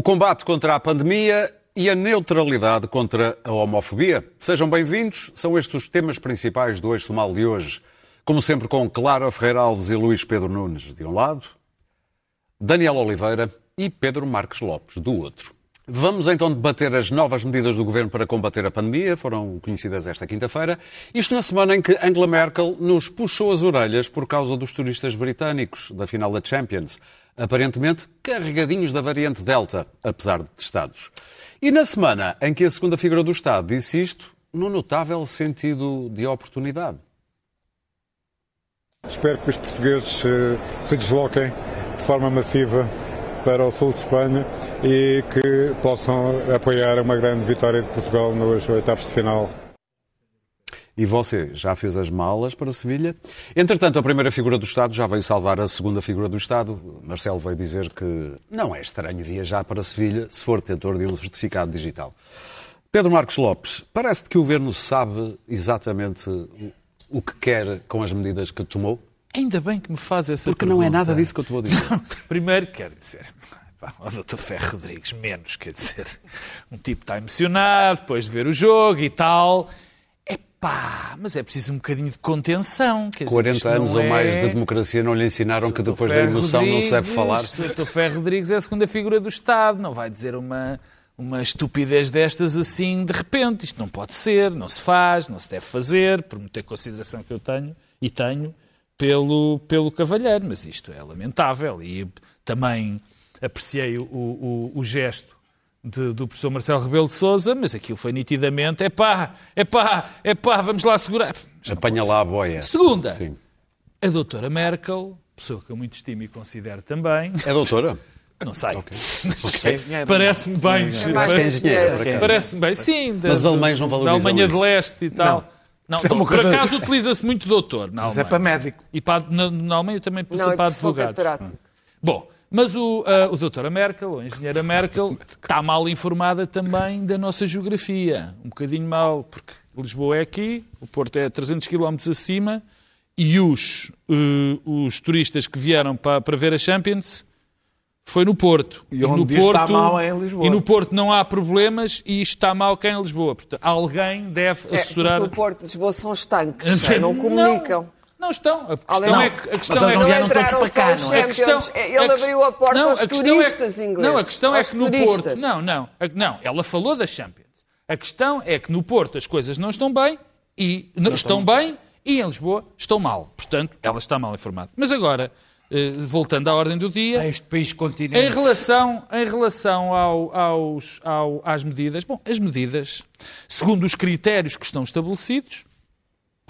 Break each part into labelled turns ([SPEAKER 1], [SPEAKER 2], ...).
[SPEAKER 1] O combate contra a pandemia e a neutralidade contra a homofobia. Sejam bem-vindos, são estes os temas principais do Eixo Mal de hoje. Como sempre, com Clara Ferreira Alves e Luís Pedro Nunes de um lado, Daniel Oliveira e Pedro Marques Lopes do outro. Vamos então debater as novas medidas do governo para combater a pandemia, foram conhecidas esta quinta-feira. Isto na semana em que Angela Merkel nos puxou as orelhas por causa dos turistas britânicos da final da Champions, aparentemente carregadinhos da variante Delta, apesar de testados. E na semana em que a segunda figura do Estado disse isto, num notável sentido de oportunidade.
[SPEAKER 2] Espero que os portugueses eh, se desloquem de forma massiva para o sul de Espanha e que possam apoiar uma grande vitória de Portugal nos oitavos de final.
[SPEAKER 1] E você já fez as malas para Sevilha? Entretanto, a primeira figura do Estado já veio salvar a segunda figura do Estado. Marcelo veio dizer que não é estranho viajar para Sevilha se for detentor de um certificado digital. Pedro Marcos Lopes, parece-te que o governo sabe exatamente o que quer com as medidas que tomou?
[SPEAKER 3] Ainda bem que me faz essa
[SPEAKER 1] Porque
[SPEAKER 3] pergunta.
[SPEAKER 1] não é nada disso que eu te vou dizer.
[SPEAKER 3] Primeiro, quero dizer, o Dr. Ferro Rodrigues, menos, quer dizer, um tipo está emocionado depois de ver o jogo e tal. Pá, mas é preciso um bocadinho de contenção. Quer dizer,
[SPEAKER 1] 40
[SPEAKER 3] isto
[SPEAKER 1] anos
[SPEAKER 3] não
[SPEAKER 1] ou mais
[SPEAKER 3] é...
[SPEAKER 1] de democracia não lhe ensinaram que depois da
[SPEAKER 3] Ferro
[SPEAKER 1] emoção não se deve
[SPEAKER 3] Rodrigues,
[SPEAKER 1] falar?
[SPEAKER 3] O Dr. Ferro Rodrigues é a segunda figura do Estado, não vai dizer uma, uma estupidez destas assim de repente. Isto não pode ser, não se faz, não se deve fazer, por muita consideração que eu tenho e tenho pelo, pelo cavalheiro, mas isto é lamentável e também apreciei o, o, o gesto de, do professor Marcelo Rebelo de Sousa, mas aquilo foi nitidamente, é pá, é pá, é pá, vamos lá segurar. Não
[SPEAKER 1] Apanha lá a boia.
[SPEAKER 3] Segunda,
[SPEAKER 1] Sim.
[SPEAKER 3] a doutora Merkel, pessoa que eu muito estimo e considero também,
[SPEAKER 1] É doutora?
[SPEAKER 3] não sei,
[SPEAKER 4] é
[SPEAKER 3] parece-me bem,
[SPEAKER 5] mais
[SPEAKER 3] parece-
[SPEAKER 5] que engenheiro, por acaso.
[SPEAKER 3] Parece-me bem, sim. Da,
[SPEAKER 1] Mas os alemães não
[SPEAKER 3] da
[SPEAKER 1] valorizam
[SPEAKER 3] Alemanha
[SPEAKER 1] isso.
[SPEAKER 3] de Leste e tal. Não,
[SPEAKER 4] é uma
[SPEAKER 3] por acaso utiliza-se muito doutor na
[SPEAKER 4] Mas é
[SPEAKER 3] Alemanha.
[SPEAKER 4] para médico.
[SPEAKER 3] E para, na, na Alemanha também
[SPEAKER 5] Não,
[SPEAKER 3] precisa
[SPEAKER 5] é
[SPEAKER 3] para advogados. Bom, mas o, a, o doutora Merkel, ou a engenheira Merkel, está mal informada também da nossa geografia. Um bocadinho mal, porque Lisboa é aqui, o Porto é 300 km acima, e os, eh, os turistas que vieram para, para ver a Champions foi no Porto.
[SPEAKER 4] E onde diz está mal é em Lisboa.
[SPEAKER 3] E no Porto não há problemas e está mal cá em Lisboa. Portanto, alguém deve
[SPEAKER 5] É,
[SPEAKER 3] assessorar...
[SPEAKER 5] porque o Porto de Lisboa são estanques, não comunicam.
[SPEAKER 3] Não, não estão. A questão
[SPEAKER 5] Além
[SPEAKER 3] é que... A questão
[SPEAKER 4] mas
[SPEAKER 3] é que
[SPEAKER 5] Não entraram
[SPEAKER 4] para cá,
[SPEAKER 5] só os
[SPEAKER 4] não é?
[SPEAKER 3] a questão-
[SPEAKER 5] Champions. Ele
[SPEAKER 3] a
[SPEAKER 5] abriu a porta
[SPEAKER 3] não,
[SPEAKER 5] aos
[SPEAKER 3] a questão é
[SPEAKER 5] turistas ingleses.
[SPEAKER 3] Não, a questão é que no
[SPEAKER 5] turistas.
[SPEAKER 3] Porto. Não, não. A- Não, ela falou da Champions. A questão é que no Porto as coisas não estão bem e não, estão bem e em Lisboa estão mal. Portanto, ela está mal informada. Mas agora, eh, voltando à ordem do dia.
[SPEAKER 4] A este país continente.
[SPEAKER 3] Em relação, em relação ao- aos, ao- às medidas, bom, as medidas, segundo os critérios que estão estabelecidos,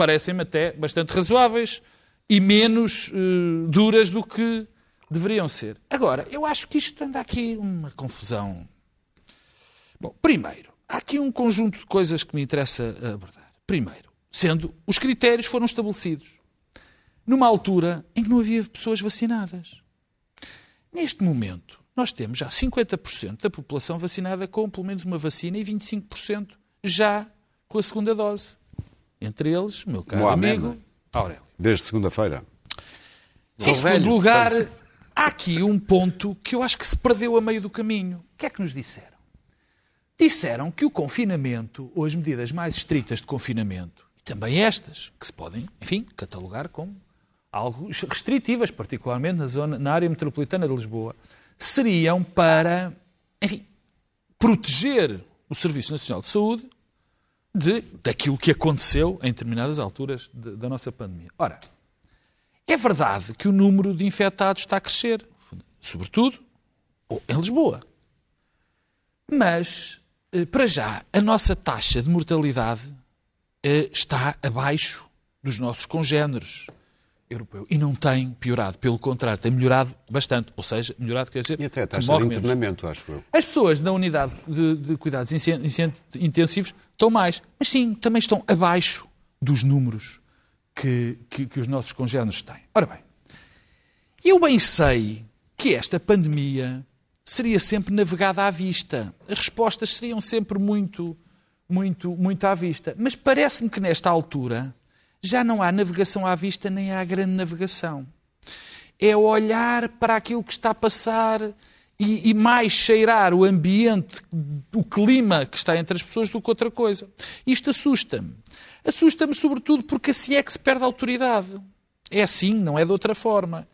[SPEAKER 3] parecem-me até bastante razoáveis e menos eh, duras do que deveriam ser. Agora, eu acho que isto anda aqui uma confusão. Bom, primeiro, há aqui um conjunto de coisas que me interessa abordar. Primeiro, sendo os critérios foram estabelecidos numa altura em que não havia pessoas vacinadas. Neste momento, nós temos já 50% da população vacinada com pelo menos uma vacina e 25% já com a segunda dose. Entre eles, meu caro
[SPEAKER 1] Mohamed.
[SPEAKER 3] amigo Aurélio.
[SPEAKER 1] Desde segunda-feira.
[SPEAKER 3] Em segundo lugar, há aqui um ponto que eu acho que se perdeu a meio do caminho. O que é que nos disseram? Disseram que o confinamento, ou as medidas mais estritas de confinamento, e também estas, que se podem, enfim, catalogar como algo restritivas, particularmente na, zona, na área metropolitana de Lisboa, seriam para, enfim, proteger o Serviço Nacional de Saúde de, daquilo que aconteceu em determinadas alturas de- da nossa pandemia. Ora, é verdade que o número de infectados está a crescer, sobretudo em Lisboa. Mas, eh, para já, a nossa taxa de mortalidade eh, está abaixo dos nossos congéneres europeus. E não tem piorado. Pelo contrário, tem melhorado bastante. Ou seja, melhorado quer dizer
[SPEAKER 1] E até a
[SPEAKER 3] que
[SPEAKER 1] taxa de
[SPEAKER 3] morre menos.
[SPEAKER 1] internamento, acho eu.
[SPEAKER 3] As pessoas da unidade de, de cuidados intensivos estão mais, mas sim, também estão abaixo dos números que, que, que os nossos congéneres têm. Ora bem, eu bem sei que esta pandemia seria sempre navegada à vista. As respostas seriam sempre muito, muito, muito à vista. Mas parece-me que nesta altura já não há navegação à vista nem há grande navegação. É olhar para aquilo que está a passar e, e, mais cheirar o ambiente, o clima que está entre as pessoas do que outra coisa. Isto assusta-me. Assusta-me sobretudo porque assim é que se perde a autoridade. É assim, não é de outra forma.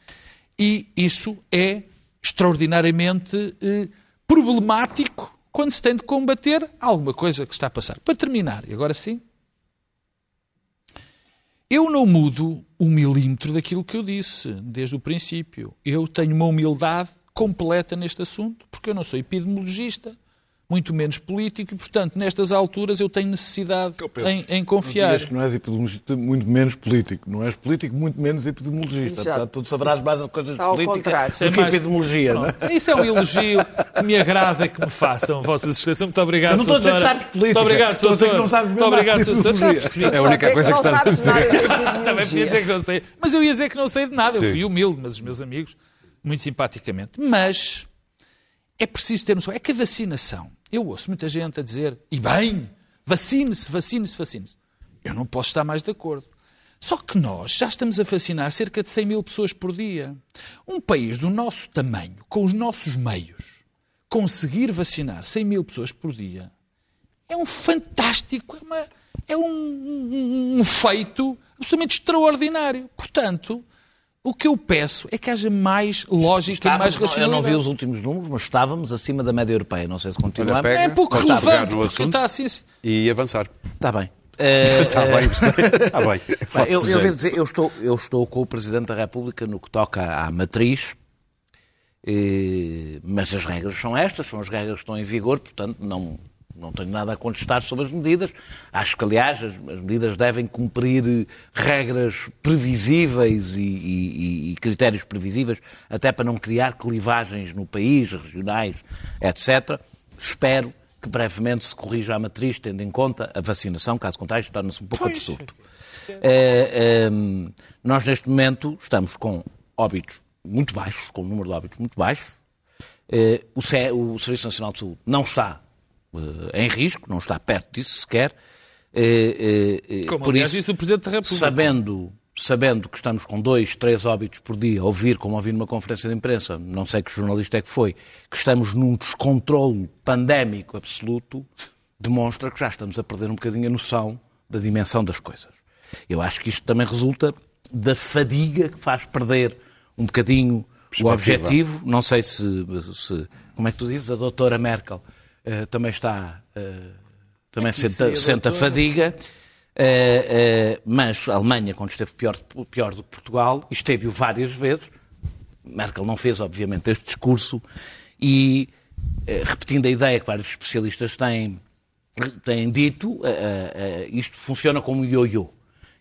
[SPEAKER 3] E isso é extraordinariamente eh, problemático quando se tem de combater alguma coisa que está a passar. Para terminar, e agora sim, eu não mudo um milímetro daquilo que eu disse desde o princípio. Eu tenho uma humildade completa neste assunto, porque eu não sou epidemiologista, muito menos político, e, portanto, nestas alturas eu tenho necessidade em, em confiar.
[SPEAKER 4] Não que não és epidemiologista, muito menos político. Não és político, muito menos epidemiologista. Portanto, tu saberás mais as coisas
[SPEAKER 5] Ao
[SPEAKER 4] políticas
[SPEAKER 5] contrário.
[SPEAKER 4] do que
[SPEAKER 3] mais...
[SPEAKER 4] epidemiologia, não é?
[SPEAKER 3] Isso é um elogio que me agrada que me façam, Vossa Excelência. Muito obrigado,
[SPEAKER 4] Eu não estou a dizer que sabes política.
[SPEAKER 3] Muito obrigado,
[SPEAKER 4] Estou a dizer que
[SPEAKER 3] Doutor.
[SPEAKER 4] não sabes
[SPEAKER 3] Muito obrigado,
[SPEAKER 4] de
[SPEAKER 3] Doutor. Já percebi.
[SPEAKER 1] É a única
[SPEAKER 5] Só
[SPEAKER 1] coisa que
[SPEAKER 5] não
[SPEAKER 1] estás a
[SPEAKER 5] de
[SPEAKER 3] Também podia dizer que não sei. Mas eu ia dizer que não sei de nada.
[SPEAKER 1] Sim.
[SPEAKER 3] Eu fui humilde, mas os meus amigos, muito simpaticamente. Mas é preciso ter noção. É que a vacinação, eu ouço muita gente a dizer, e bem, vacine-se, vacine-se, vacine-se. Eu não posso estar mais de acordo. Só que nós já estamos a vacinar cerca de 100 mil pessoas por dia. Um país do nosso tamanho, com os nossos meios, conseguir vacinar 100 mil pessoas por dia é um fantástico, é, uma- é um, um- um feito absolutamente extraordinário. Portanto, o que eu peço é que haja mais lógica e mais
[SPEAKER 4] Estávamos, eu não
[SPEAKER 3] racionalidade.
[SPEAKER 4] vi os últimos números, mas estávamos acima da média europeia. Não sei se continuamos.
[SPEAKER 1] pega,
[SPEAKER 3] É pouco relevante,
[SPEAKER 1] no
[SPEAKER 3] porque
[SPEAKER 1] assunto
[SPEAKER 3] está assim...
[SPEAKER 1] e avançar.
[SPEAKER 4] Está bem. Eh,
[SPEAKER 1] Está bem. Está bem.
[SPEAKER 4] Bem, eu, eu devo dizer, eu estou, eu estou com o Presidente da República no que toca à matriz, eh, mas as regras são estas, são as regras que estão em vigor, portanto não, não tenho nada a contestar sobre as medidas. Acho que, aliás, as, as medidas devem cumprir eh, regras previsíveis e, e- e critérios previsíveis, até para não criar clivagens no país, regionais, etc. Espero que brevemente se corrija a matriz, tendo em conta a vacinação, caso contrário, torna-se um pouco absurdo. Eh, ehm, nós, neste momento, estamos com óbitos muito baixos, com um número de óbitos muito baixo. Eh, o, Serviço Nacional de Saúde não está em risco, não está perto disso sequer. Eh, eh, eh,
[SPEAKER 3] Como,
[SPEAKER 4] por
[SPEAKER 3] aliás,
[SPEAKER 4] isso,
[SPEAKER 3] disse o Presidente da República.
[SPEAKER 4] sabendo, sabendo que estamos com dois, três óbitos por dia, ouvir, como ouvi numa conferência de imprensa, não sei que jornalista é que foi, que estamos num descontrole pandémico absoluto, demonstra que já estamos a perder um bocadinho a noção da dimensão das coisas. Eu acho que isto também resulta da fadiga que faz perder um bocadinho o objetivo. Não sei se, se- como é que tu dizes, a doutora Merkel eh, também está, eh, também senta, senta fadiga. Eh, mas a Alemanha, quando esteve pior, pior do que Portugal, esteve-o várias vezes, Merkel não fez, obviamente, este discurso, e repetindo a ideia que vários especialistas têm, têm dito, isto funciona como um ioiô.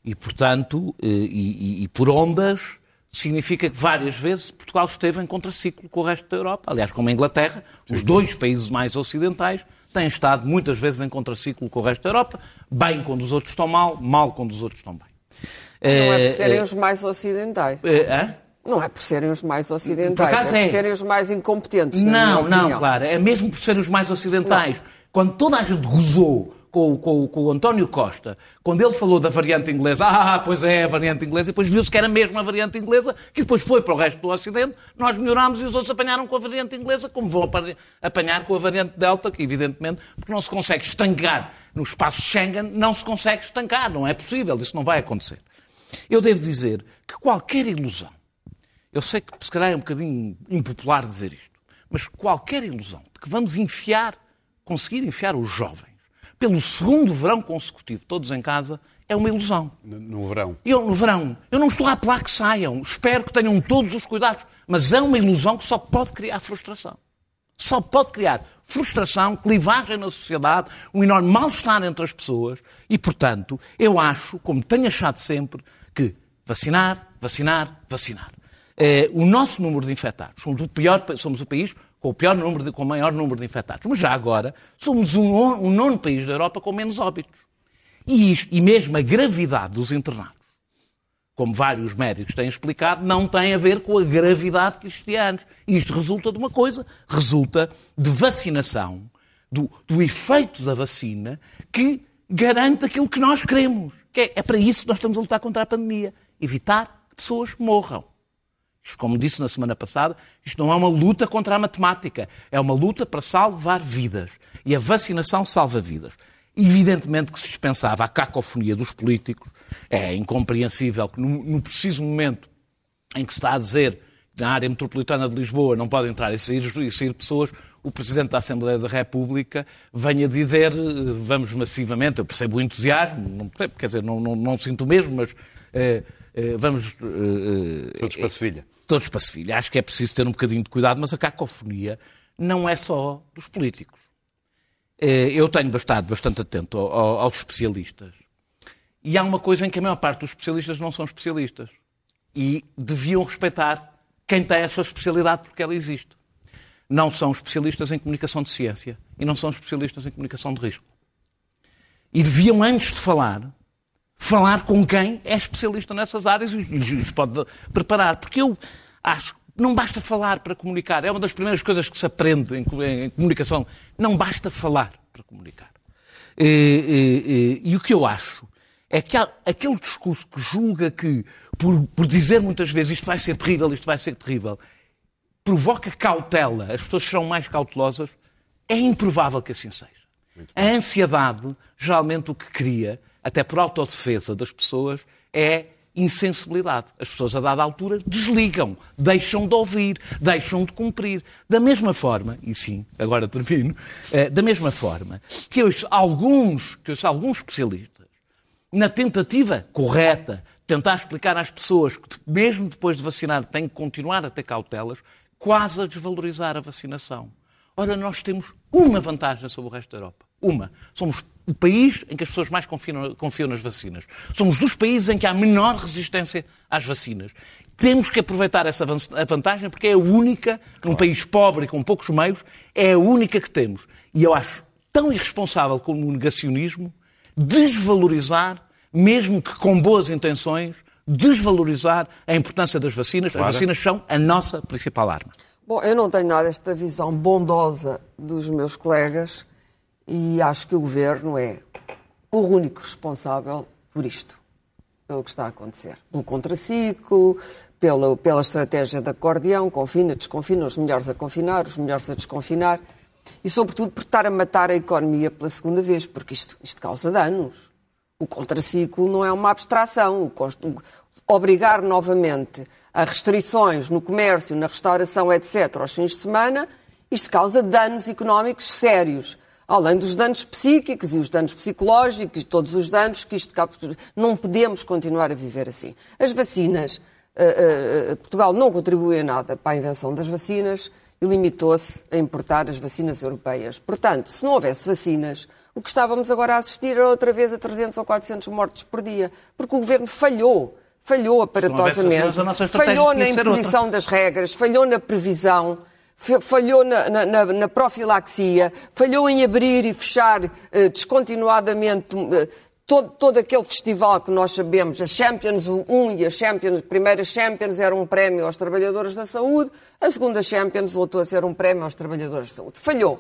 [SPEAKER 4] E, portanto, e, e- e por ondas, significa que várias vezes Portugal esteve em contraciclo com o resto da Europa. Aliás, como a Inglaterra, os dois países mais ocidentais têm estado muitas vezes em contraciclo com o resto da Europa, bem quando os outros estão mal, mal quando os outros estão bem.
[SPEAKER 5] Não é
[SPEAKER 4] Eh,
[SPEAKER 5] por serem
[SPEAKER 4] eh,
[SPEAKER 5] os mais ocidentais.
[SPEAKER 4] eh, hã?
[SPEAKER 5] Não é por serem os mais
[SPEAKER 4] Por
[SPEAKER 5] ocidentais, é
[SPEAKER 4] é.
[SPEAKER 5] por serem os mais incompetentes.
[SPEAKER 4] Não, não, claro. É mesmo por serem os mais ocidentais. Quando toda a gente gozou com, com- com o António Costa, quando ele falou da variante inglesa, ah, pois é, a variante inglesa, e depois viu-se que era mesmo a variante inglesa, que depois foi para o resto do Ocidente, nós melhorámos e os outros apanharam com a variante inglesa, como vão apa- apanhar com a variante Delta, que evidentemente, porque não se consegue estancar no espaço Schengen, não se consegue estancar, não é possível, isso não vai acontecer. Eu devo dizer que qualquer ilusão eu sei que se calhar é um bocadinho impopular dizer isto, mas qualquer ilusão de que vamos enfiar, conseguir enfiar os jovens pelo segundo verão consecutivo, todos em casa, é uma ilusão.
[SPEAKER 1] No, no verão.
[SPEAKER 4] Eu, no verão, eu não estou a apelar que saiam, espero que tenham todos os cuidados, mas é uma ilusão que só pode criar frustração. Só pode criar frustração, clivagem na sociedade, um enorme mal-estar entre as pessoas e, portanto, eu acho, como tenho achado sempre, que vacinar, vacinar, vacinar. Eh, o nosso número de infectados, somos o, pior, somos o país com o, pior número de, com o maior número de infectados, mas já agora somos o nono, o nono país da Europa com menos óbitos. E, isto, e mesmo a gravidade dos internados como vários médicos têm explicado, não tem a ver com a gravidade que existia antes. Isto resulta de uma coisa, resulta de vacinação, do, do efeito da vacina, que garante aquilo que nós queremos. Que é, é para isso que nós estamos a lutar contra a pandemia. Evitar que pessoas morram. Como disse na semana passada, isto não é uma luta contra a matemática, é uma luta para salvar vidas. E a vacinação salva vidas. Evidentemente que se dispensava a cacofonia dos políticos. É incompreensível que, no, no preciso momento em que se está a dizer que na área metropolitana de Lisboa não podem entrar e sair, e sair pessoas, o Presidente da Assembleia da República venha dizer eh, vamos massivamente, eu percebo o entusiasmo, não percebo, quer dizer, não, não, não sinto mesmo, mas eh, eh, vamos...
[SPEAKER 1] Todos para Sevilha.
[SPEAKER 4] Todos para Sevilha. Acho que é preciso ter um bocadinho de cuidado, mas a cacofonia não é só dos políticos. Eh, Eu tenho estado bastante atento ao- ao- aos especialistas. E há uma coisa em que a maior parte dos especialistas não são especialistas. E deviam respeitar quem tem essa especialidade porque ela existe. Não são especialistas em comunicação de ciência e não são especialistas em comunicação de risco. E deviam, antes de falar, falar com quem é especialista nessas áreas e os pode preparar. Porque eu acho que não basta falar para comunicar. É uma das primeiras coisas que se aprende em comunicação. Não basta falar para comunicar. E, e- e- e o que eu acho é que há aquele discurso que julga que, por, por dizer muitas vezes isto vai ser terrível, isto vai ser terrível, provoca cautela, as pessoas serão mais cautelosas, é improvável que assim seja. A ansiedade, geralmente, o que cria, até por autodefesa das pessoas, é insensibilidade. As pessoas, a dada altura, desligam, deixam de ouvir, deixam de cumprir. Da mesma forma, e sim, agora termino, eh, da mesma forma que hoje alguns, que alguns especialistas, na tentativa correta, tentar explicar às pessoas que, mesmo depois de vacinar, têm que continuar a ter cautelas, quase a desvalorizar a vacinação. Ora, nós temos uma vantagem sobre o resto da Europa. Uma. Somos o país em que as pessoas mais confiam, confiam nas vacinas. Somos dos países em que há menor resistência às vacinas. Temos que aproveitar essa vantagem porque é a única, num país pobre e com poucos meios, é a única que temos. E eu acho tão irresponsável como o negacionismo desvalorizar, mesmo que com boas intenções, desvalorizar a importância das vacinas. As vacinas são a nossa principal arma.
[SPEAKER 5] Bom, eu não tenho nada esta visão bondosa dos meus colegas e acho que o governo é o único responsável por isto, pelo que está a acontecer. Pelo contraciclo, pela, pela estratégia de acordeão, confina, desconfina, os melhores a confinar, os melhores a desconfinar e, sobretudo, por estar a matar a economia pela segunda vez, porque isto, isto causa danos. O contraciclo não é uma abstração. Obrigar novamente a restrições no comércio, na restauração, etc., aos fins de semana, isto causa danos económicos sérios. Além dos danos psíquicos e os danos psicológicos e todos os danos que isto causa. Não podemos continuar a viver assim. As vacinas, eh, eh, Portugal não contribuiu em nada para a invenção das vacinas e limitou-se a importar as vacinas europeias. Portanto, se não houvesse vacinas, o que estávamos agora a assistir era outra vez a 300 ou 400 mortes por dia, porque o governo falhou. Falhou aparatosamente,
[SPEAKER 4] vacinas,
[SPEAKER 5] falhou na imposição das regras, falhou na previsão, falhou na, na- na- profilaxia, falhou em abrir e fechar eh, descontinuadamente eh, todo, todo aquele festival que nós sabemos, a Champions 1 e a Champions, primeira Champions era um prémio aos trabalhadores da saúde, a segunda Champions voltou a ser um prémio aos trabalhadores da saúde. Falhou.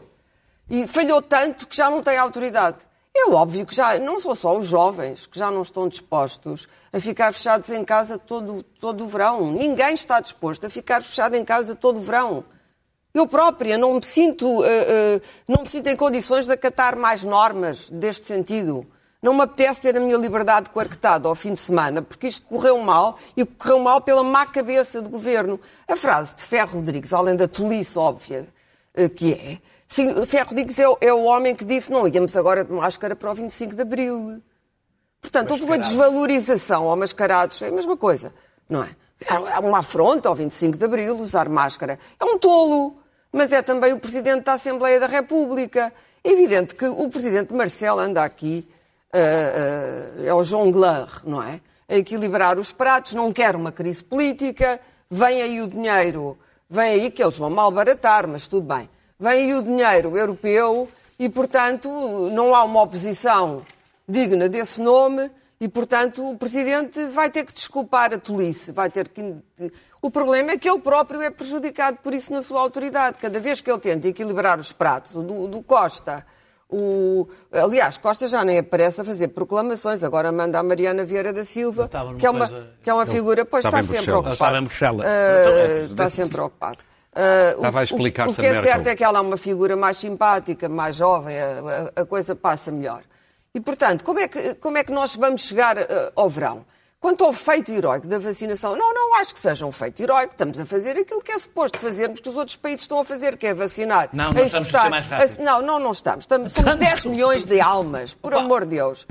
[SPEAKER 5] E falhou tanto que já não tem autoridade. É óbvio que já não são só os jovens que já não estão dispostos a ficar fechados em casa todo, todo o verão. Ninguém está disposto a ficar fechado em casa todo o verão. Eu própria não me sinto, eh, eh, não me sinto em condições de acatar mais normas deste sentido. Não me apetece ter a minha liberdade coartada ao fim de semana, porque isto correu mal e correu mal pela má cabeça do governo. A frase de Ferro Rodrigues, além da tolice óbvia eh, que é, sim, Ferro Rodrigues é, o- é o homem que disse não íamos agora de máscara para o 25 de Abril. Portanto, houve uma desvalorização ao mascarados, é a mesma coisa, não é? É uma afronta ao 25 de Abril usar máscara. É um tolo, mas é também o Presidente da Assembleia da República. É evidente que o Presidente Marcelo anda aqui, ah, ah, é o jongleur, não é? A equilibrar os pratos, não quer uma crise política, vem aí o dinheiro, vem aí que eles vão malbaratar, mas tudo bem. Vem aí o dinheiro europeu e, portanto, não há uma oposição digna desse nome e, portanto, o Presidente vai ter que desculpar a tolice, vai ter que... O problema é que ele próprio é prejudicado por isso na sua autoridade. Cada vez que ele tenta equilibrar os pratos, o do, o do Costa, o, O, aliás, Costa já nem aparece a fazer proclamações, agora manda a Mariana Vieira da Silva, que é uma,
[SPEAKER 4] coisa-
[SPEAKER 5] que é uma figura, pois está
[SPEAKER 1] em
[SPEAKER 5] sempre.
[SPEAKER 4] Estava em Bruxelas.
[SPEAKER 5] Ah, está sempre ocupado. O-
[SPEAKER 1] Estava a
[SPEAKER 5] o-
[SPEAKER 1] explicar-se
[SPEAKER 5] O, que é certo é que ela é uma figura mais simpática, mais jovem, a, a- a coisa passa melhor. E, portanto, como é que, como é que nós vamos chegar ah, ao verão? Quanto ao feito heroico da vacinação, não, não acho que seja um feito heroico. Estamos a fazer aquilo que é suposto fazermos, que os outros países estão a fazer, que é vacinar.
[SPEAKER 4] Não,
[SPEAKER 5] a
[SPEAKER 4] nós estamos a ser mais rápidos.
[SPEAKER 5] a- Não, não, não estamos. estamos somos 10 milhões de almas, por amor de Deus.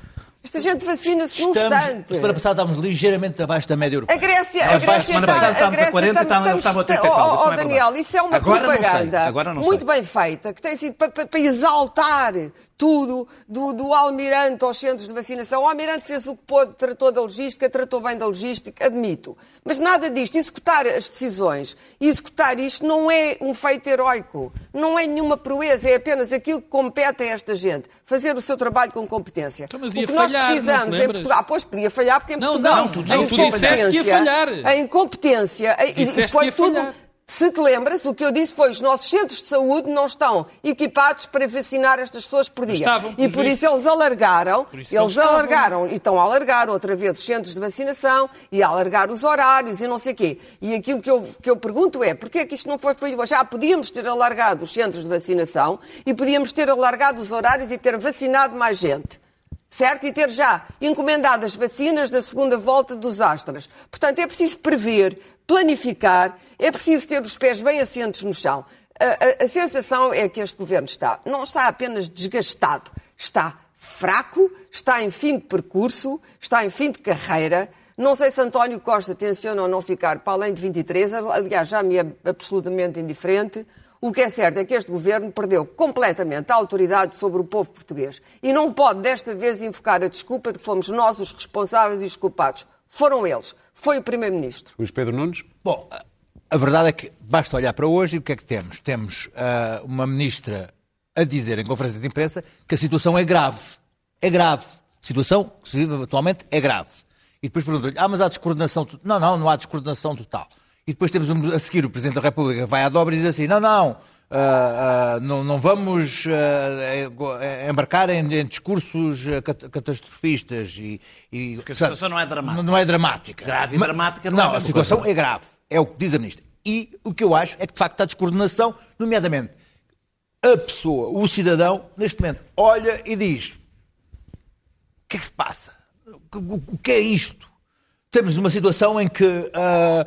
[SPEAKER 5] Esta gente vacina-se num
[SPEAKER 6] Estamos,
[SPEAKER 5] instante.
[SPEAKER 6] semana passada estávamos ligeiramente abaixo da média europeia.
[SPEAKER 5] A Grécia, a Grécia
[SPEAKER 4] semana
[SPEAKER 5] está,
[SPEAKER 4] passada
[SPEAKER 5] a
[SPEAKER 4] estávamos a
[SPEAKER 5] Grécia
[SPEAKER 4] 40,
[SPEAKER 5] está-
[SPEAKER 4] estávamos-
[SPEAKER 5] estamos-
[SPEAKER 4] estava a 80 e
[SPEAKER 5] Oh,
[SPEAKER 4] tal,
[SPEAKER 5] oh, Daniel, isso é uma
[SPEAKER 4] Agora
[SPEAKER 5] propaganda
[SPEAKER 4] agora não
[SPEAKER 5] muito
[SPEAKER 4] sei.
[SPEAKER 5] bem feita, que tem sido para, para- para exaltar tudo do, do almirante aos centros de vacinação. O almirante fez o que pôde, tratou da logística, tratou bem da logística, admito. Mas nada disto, executar as decisões executar isto não é um feito heroico, não é nenhuma proeza, é apenas aquilo que compete a esta gente, fazer o seu trabalho com competência.
[SPEAKER 3] Então, mas
[SPEAKER 5] o que nós
[SPEAKER 3] falhar,
[SPEAKER 5] precisamos em? Portugal, ah, pois podia falhar porque em
[SPEAKER 3] Não,
[SPEAKER 5] Portugal
[SPEAKER 3] não, tu-
[SPEAKER 5] a
[SPEAKER 3] não, tu disseste que ia falhar.
[SPEAKER 5] A incompetência
[SPEAKER 3] Disseste
[SPEAKER 5] foi tudo.
[SPEAKER 3] falhar.
[SPEAKER 5] Se te lembras, o que eu disse foi os nossos centros de saúde não estão equipados para vacinar estas pessoas por dia.
[SPEAKER 3] Estavam,
[SPEAKER 5] e por isso eles alargaram,
[SPEAKER 3] isso
[SPEAKER 5] eles
[SPEAKER 3] eles estavam.
[SPEAKER 5] alargaram e estão a alargar outra vez os centros de vacinação e a alargar os horários e não sei o quê. E aquilo que eu, que eu pergunto é, porquê é que isto não foi feito? Já podíamos ter alargado os centros de vacinação e podíamos ter alargado os horários e ter vacinado mais gente certo? E ter já encomendado as vacinas da segunda volta dos Astras. Portanto, é preciso prever, planificar, é preciso ter os pés bem assentos no chão. A, a- a sensação é que este governo está, não está apenas desgastado, está fraco, está em fim de percurso, está em fim de carreira. Não sei se António Costa tenciona ou não ficar para além de 23, aliás, já me é absolutamente indiferente. O que é certo é que este governo perdeu completamente a autoridade sobre o povo português e não pode desta vez invocar a desculpa de que fomos nós os responsáveis e os culpados. Foram eles. Foi o Primeiro-Ministro.
[SPEAKER 1] Luís Pedro Nunes?
[SPEAKER 6] Bom, a- verdade é que basta olhar para hoje e o que é que temos? Temos ah, uma ministra a dizer em conferência de imprensa que a situação é grave. É grave. A situação que se vive atualmente é grave. E depois perguntam-lhe, ah, mas há descoordenação total. Não, não, não há descoordenação total. E depois temos um- a seguir o Presidente da República vai à dobra e diz assim, não, não, ah, ah, não, não vamos eh, embarcar em, em discursos cat- catastrofistas e... e
[SPEAKER 4] Porque a situação não é dramática.
[SPEAKER 6] Não é dramática.
[SPEAKER 4] Grave e
[SPEAKER 6] Mas-
[SPEAKER 4] dramática não é a
[SPEAKER 6] Não, a
[SPEAKER 4] mesma
[SPEAKER 6] situação
[SPEAKER 4] coisa.
[SPEAKER 6] é grave. É o que diz a ministra. E o que eu acho é que, de facto, há descoordenação, nomeadamente a pessoa, o cidadão, neste momento, olha e diz: o que é que se passa? O, que é isto? Temos uma situação em que ah,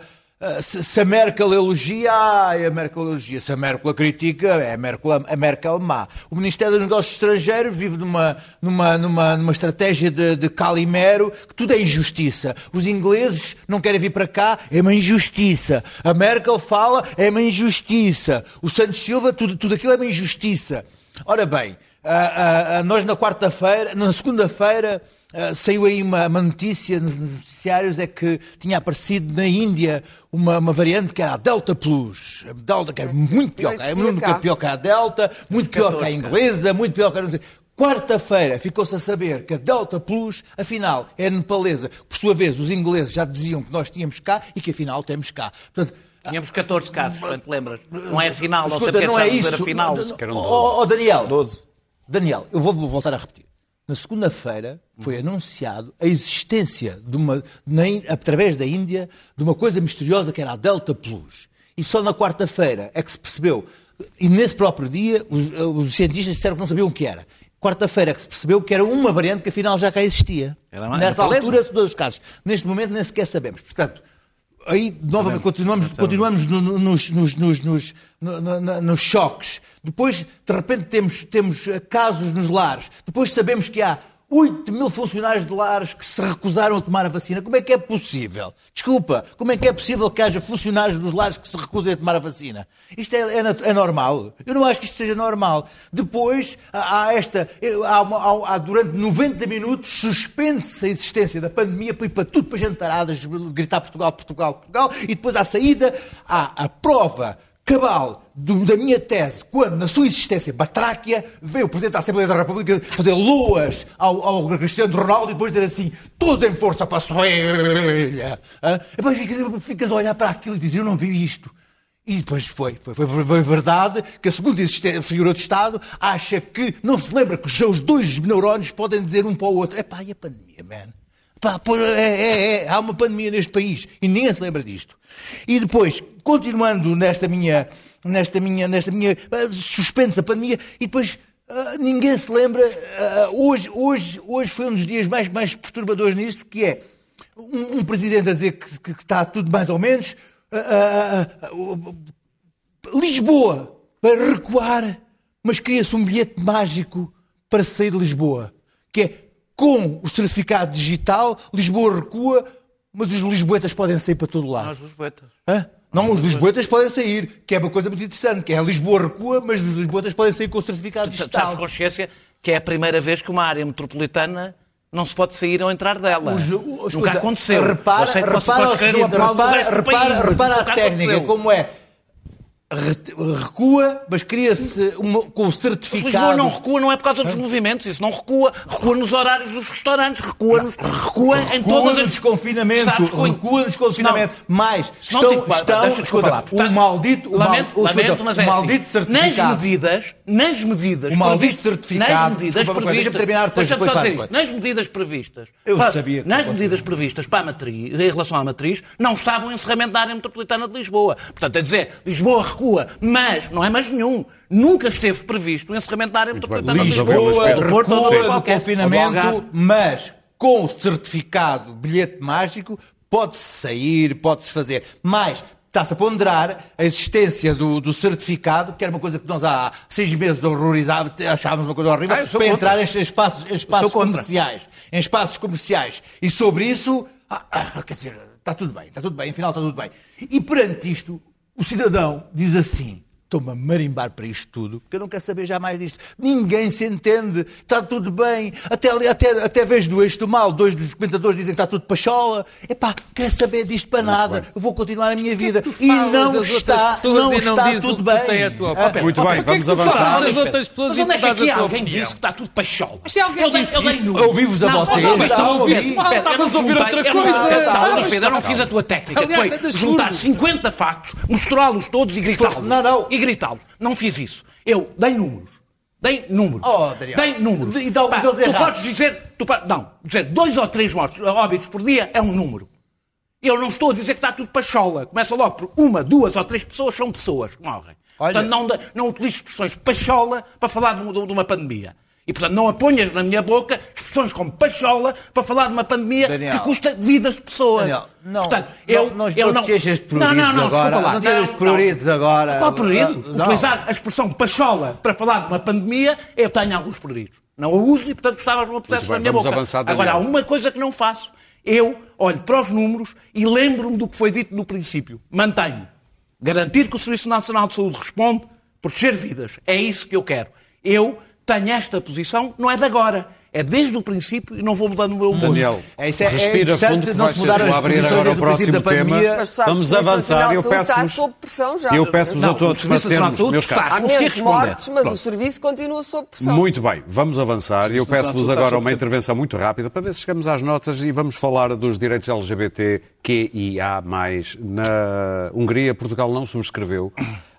[SPEAKER 6] se, se a Merkel elogia, ai, a Merkel elogia. Se a Merkel critica, é a Merkel, a Merkel má. O Ministério dos Negócios Estrangeiros vive numa, numa, numa, numa estratégia de, de calimero, que tudo é injustiça. Os ingleses não querem vir para cá, é uma injustiça. A Merkel fala, é uma injustiça. O Santos Silva, tudo, tudo aquilo é uma injustiça. Ora bem, ah, ah, ah, nós na quarta-feira, na segunda-feira, ah, saiu aí uma, uma notícia nos noticiários, é que tinha aparecido na Índia uma, uma variante que era a Delta Plus. A Delta, que é muito pior, é
[SPEAKER 5] cá.
[SPEAKER 6] pior que a Delta, muito pior que a
[SPEAKER 4] 14
[SPEAKER 6] inglesa, muito pior que a... Quarta-feira ficou-se a saber que a Delta Plus, afinal, é nepalesa. Por sua vez, os ingleses já diziam que nós tínhamos cá e que afinal temos cá. Portanto,
[SPEAKER 4] Tínhamos 14 casos, te lembras? Não é final, não sei
[SPEAKER 6] Escuta,
[SPEAKER 4] porque é que
[SPEAKER 6] não é
[SPEAKER 4] sabes dizer
[SPEAKER 6] isso.
[SPEAKER 4] a final.
[SPEAKER 6] Não, não,
[SPEAKER 1] eram
[SPEAKER 6] Oh, oh, Daniel, Daniel, eu vou voltar a repetir. Na segunda-feira foi anunciado a existência de uma, na através da Índia de uma coisa misteriosa que era a Delta Plus. E só na quarta-feira é que se percebeu. E nesse próprio dia os, os cientistas disseram que não sabiam o que era. Quarta-feira é que se percebeu que era uma variante que afinal já cá existia.
[SPEAKER 4] Era uma-
[SPEAKER 6] Nessa
[SPEAKER 4] nepalesa?
[SPEAKER 6] altura, todos os casos. Neste momento nem sequer sabemos. Portanto, aí novamente continuamos, continuamos no- no- nos, nos, nos, nos, no- no- no- nos choques. Depois, de repente, temos, temos eh, casos nos lares. Depois sabemos que há 8 mil funcionários de lares que se recusaram a tomar a vacina. Como é que é possível? Desculpa, como é que é possível que haja funcionários dos lares que se recusem a tomar a vacina? Isto é, é é normal? Eu não acho que isto seja normal. Depois, há, esta. Há, há- há durante 90 minutos, suspende-se a existência da pandemia para ir para tudo para jantaradas, gritar Portugal, Portugal, Portugal, e depois, à saída, há a prova cabal do- da minha tese, quando, na sua existência batráquia, veio o Presidente da Assembleia da República fazer loas ao, ao Cristiano Ronaldo e depois dizer assim, todos em força para a Suélia. Ah, depois ficas, ficas a olhar para aquilo e dizes, eu não vi isto. E depois foi, foi, foi, foi verdade que a segunda figura do Estado acha que não se lembra que os seus dois neurónios podem dizer um para o outro: é pá, e a pandemia, man? Pá, é, é, é, há uma pandemia neste país e ninguém se lembra disto. E depois, continuando nesta minha, nesta minha, nesta minha ah, suspensa pandemia, e depois ah, ninguém se lembra. ah, hoje, hoje, hoje foi um dos dias mais, mais perturbadores nisto, que é um, um presidente a dizer que, que está tudo mais ou menos. Lisboa para recuar, mas cria-se um bilhete mágico para sair de Lisboa, que é com o certificado digital, Lisboa recua, mas os lisboetas podem sair para todo lado.
[SPEAKER 4] Nós, os boetas.
[SPEAKER 6] Hã? Não, os lisboetas podem sair, que é uma coisa muito interessante, que é Lisboa recua, mas os lisboetas podem sair com o certificado
[SPEAKER 4] Tu sabes
[SPEAKER 6] digital.
[SPEAKER 4] consciência que é a primeira vez que uma área metropolitana não se pode sair ou entrar dela.
[SPEAKER 6] Os- o-
[SPEAKER 4] Nunca
[SPEAKER 6] escuta,
[SPEAKER 4] aconteceu.
[SPEAKER 6] Repara,
[SPEAKER 4] que
[SPEAKER 6] repara, repara, repara, repara
[SPEAKER 4] nunca
[SPEAKER 6] a técnica, como é. Re- Recua, mas cria-se com o certificado.
[SPEAKER 4] Lisboa não recua, não é por causa dos movimentos, isso não recua. Recua nos horários dos restaurantes, recua, nos, recua em
[SPEAKER 6] Recua
[SPEAKER 4] todas
[SPEAKER 6] no
[SPEAKER 4] as...
[SPEAKER 6] desconfinamento,
[SPEAKER 4] Sabes,
[SPEAKER 6] recua no desconfinamento,
[SPEAKER 4] não
[SPEAKER 6] estão, estão escuta, o maldito, o
[SPEAKER 4] lamento,
[SPEAKER 6] mal- o, escuta,
[SPEAKER 4] lamento, mas é
[SPEAKER 6] o maldito
[SPEAKER 4] assim.
[SPEAKER 6] certificado.
[SPEAKER 4] Nas medidas, nas medidas,
[SPEAKER 6] O maldito
[SPEAKER 4] previstas-
[SPEAKER 6] certificado.
[SPEAKER 4] nas medidas
[SPEAKER 6] Desculpa,
[SPEAKER 4] previstas,
[SPEAKER 6] terminar, depois-
[SPEAKER 4] deixa-me só dizer isto. nas medidas previstas,
[SPEAKER 6] Eu
[SPEAKER 4] para-
[SPEAKER 6] sabia
[SPEAKER 4] nas medidas previstas para a matriz, em relação à matriz, não estava o encerramento da área metropolitana de Lisboa. Portanto, é dizer, Lisboa recua, mas não é mais nenhum. Nunca esteve previsto o encerramento da área metropolitana de Lisboa. Do Porto, ou
[SPEAKER 6] do
[SPEAKER 4] qualquer.
[SPEAKER 6] Confinamento, mas com o certificado, bilhete mágico, pode-se sair, pode-se fazer. Mas está-se a ponderar a existência do, do certificado, que era uma coisa que nós há seis meses horrorizávamos, achávamos uma coisa horrível,
[SPEAKER 4] Ah,
[SPEAKER 6] para
[SPEAKER 4] contra.
[SPEAKER 6] entrar em espaços, em espaços
[SPEAKER 4] contra.
[SPEAKER 6] comerciais. Em espaços comerciais. E sobre isso, ah, ah, quer dizer, está tudo bem, está tudo bem, afinal está tudo bem. E perante isto, o cidadão diz assim. Estou-me a marimbar para isto tudo, porque eu não quero saber já mais disto. Ninguém se entende, está tudo bem. Até, até, até vejo do eixo do mal, dois dos comentadores dizem que está tudo pachola. Epá, quero saber disto para nada. Eu vou continuar a minha vida.
[SPEAKER 3] Tu
[SPEAKER 6] E não está, não
[SPEAKER 3] e não
[SPEAKER 6] está
[SPEAKER 3] dizes o
[SPEAKER 6] tudo bem.
[SPEAKER 3] tem a tua
[SPEAKER 6] Ah.
[SPEAKER 1] Muito bem, vamos
[SPEAKER 3] é
[SPEAKER 1] avançar.
[SPEAKER 3] falas das
[SPEAKER 4] Pedro,
[SPEAKER 3] outras pessoas
[SPEAKER 4] Mas
[SPEAKER 3] e
[SPEAKER 4] onde é que aqui alguém disse que está tudo pachola?
[SPEAKER 3] Mas se alguém
[SPEAKER 4] eu
[SPEAKER 3] disse isso-.
[SPEAKER 6] Ouvi-vos a
[SPEAKER 4] Não,
[SPEAKER 6] vocês,
[SPEAKER 4] não, não,
[SPEAKER 3] Ah, estavas
[SPEAKER 4] eu não
[SPEAKER 3] a ouvir outra
[SPEAKER 4] eu não-
[SPEAKER 3] coisa.
[SPEAKER 4] Eu não fiz a tua técnica.
[SPEAKER 3] É
[SPEAKER 4] foi
[SPEAKER 3] das
[SPEAKER 4] juntar
[SPEAKER 3] surdos.
[SPEAKER 4] 50 factos, misturá-los todos e gritá-los.
[SPEAKER 6] Não, não.
[SPEAKER 4] E gritá-los. Não fiz isso. Eu dei números. Dei números.
[SPEAKER 6] Oh, Daniel.
[SPEAKER 4] Dei números.
[SPEAKER 6] Então,
[SPEAKER 4] Pá, tu
[SPEAKER 6] erraram.
[SPEAKER 4] podes dizer, tu não, dizer dois ou três mortos, óbitos por dia é um número. Eu não estou a dizer que está tudo pachola. Começa logo por uma, duas ou três pessoas são pessoas que morrem.
[SPEAKER 6] Olha-
[SPEAKER 4] Portanto, não, de- não utilizo expressões pachola para falar de, de uma pandemia. E, portanto, não aponhas na minha boca expressões como pachola para falar de uma pandemia
[SPEAKER 6] Daniel.
[SPEAKER 4] que custa vidas de pessoas.
[SPEAKER 6] Daniel, não,
[SPEAKER 4] portanto,
[SPEAKER 6] não,
[SPEAKER 4] eu,
[SPEAKER 6] não,
[SPEAKER 4] eu
[SPEAKER 6] não te enches de pruridos
[SPEAKER 4] não, não, não,
[SPEAKER 6] agora.
[SPEAKER 4] desculpa lá.
[SPEAKER 6] Não de pruridos agora.
[SPEAKER 4] Qual prurido?
[SPEAKER 6] Não.
[SPEAKER 4] Utilizar a expressão pachola para falar de uma pandemia, eu tenho alguns pruridos. Não a uso e, portanto, gostava não pusesse
[SPEAKER 1] bem,
[SPEAKER 4] na minha boca.
[SPEAKER 1] avançar.
[SPEAKER 4] Agora, há uma coisa que não faço. Eu olho para os números e lembro-me do que foi dito no princípio. Mantenho. Garantir que o Serviço Nacional de Saúde responde, proteger vidas. É isso que eu quero. Eu tenho esta posição, não é de agora. É desde o princípio e não vou mudando o meu humor.
[SPEAKER 1] Daniel,
[SPEAKER 6] É, isso é- é
[SPEAKER 1] respira
[SPEAKER 6] interessante
[SPEAKER 1] fundo que
[SPEAKER 6] não se mudar as
[SPEAKER 1] abrir
[SPEAKER 6] posições
[SPEAKER 1] agora o
[SPEAKER 6] desde o princípio
[SPEAKER 1] próximo
[SPEAKER 6] da
[SPEAKER 1] tema.
[SPEAKER 5] Mas sabes,
[SPEAKER 1] Vamos
[SPEAKER 5] o Serviço
[SPEAKER 1] avançar.
[SPEAKER 5] Nacional
[SPEAKER 1] Eu peço-vos
[SPEAKER 5] sob pressão já.
[SPEAKER 1] eu peço-vos a todos para termos, meus caros.
[SPEAKER 5] Há menos mortes, mas
[SPEAKER 4] Pronto.
[SPEAKER 5] o serviço continua sob pressão.
[SPEAKER 1] Muito bem, vamos avançar. Eu peço-vos agora uma intervenção muito rápida para ver se chegamos às notas e vamos falar dos direitos LGBT QIA+. Na Hungria, Portugal não subscreveu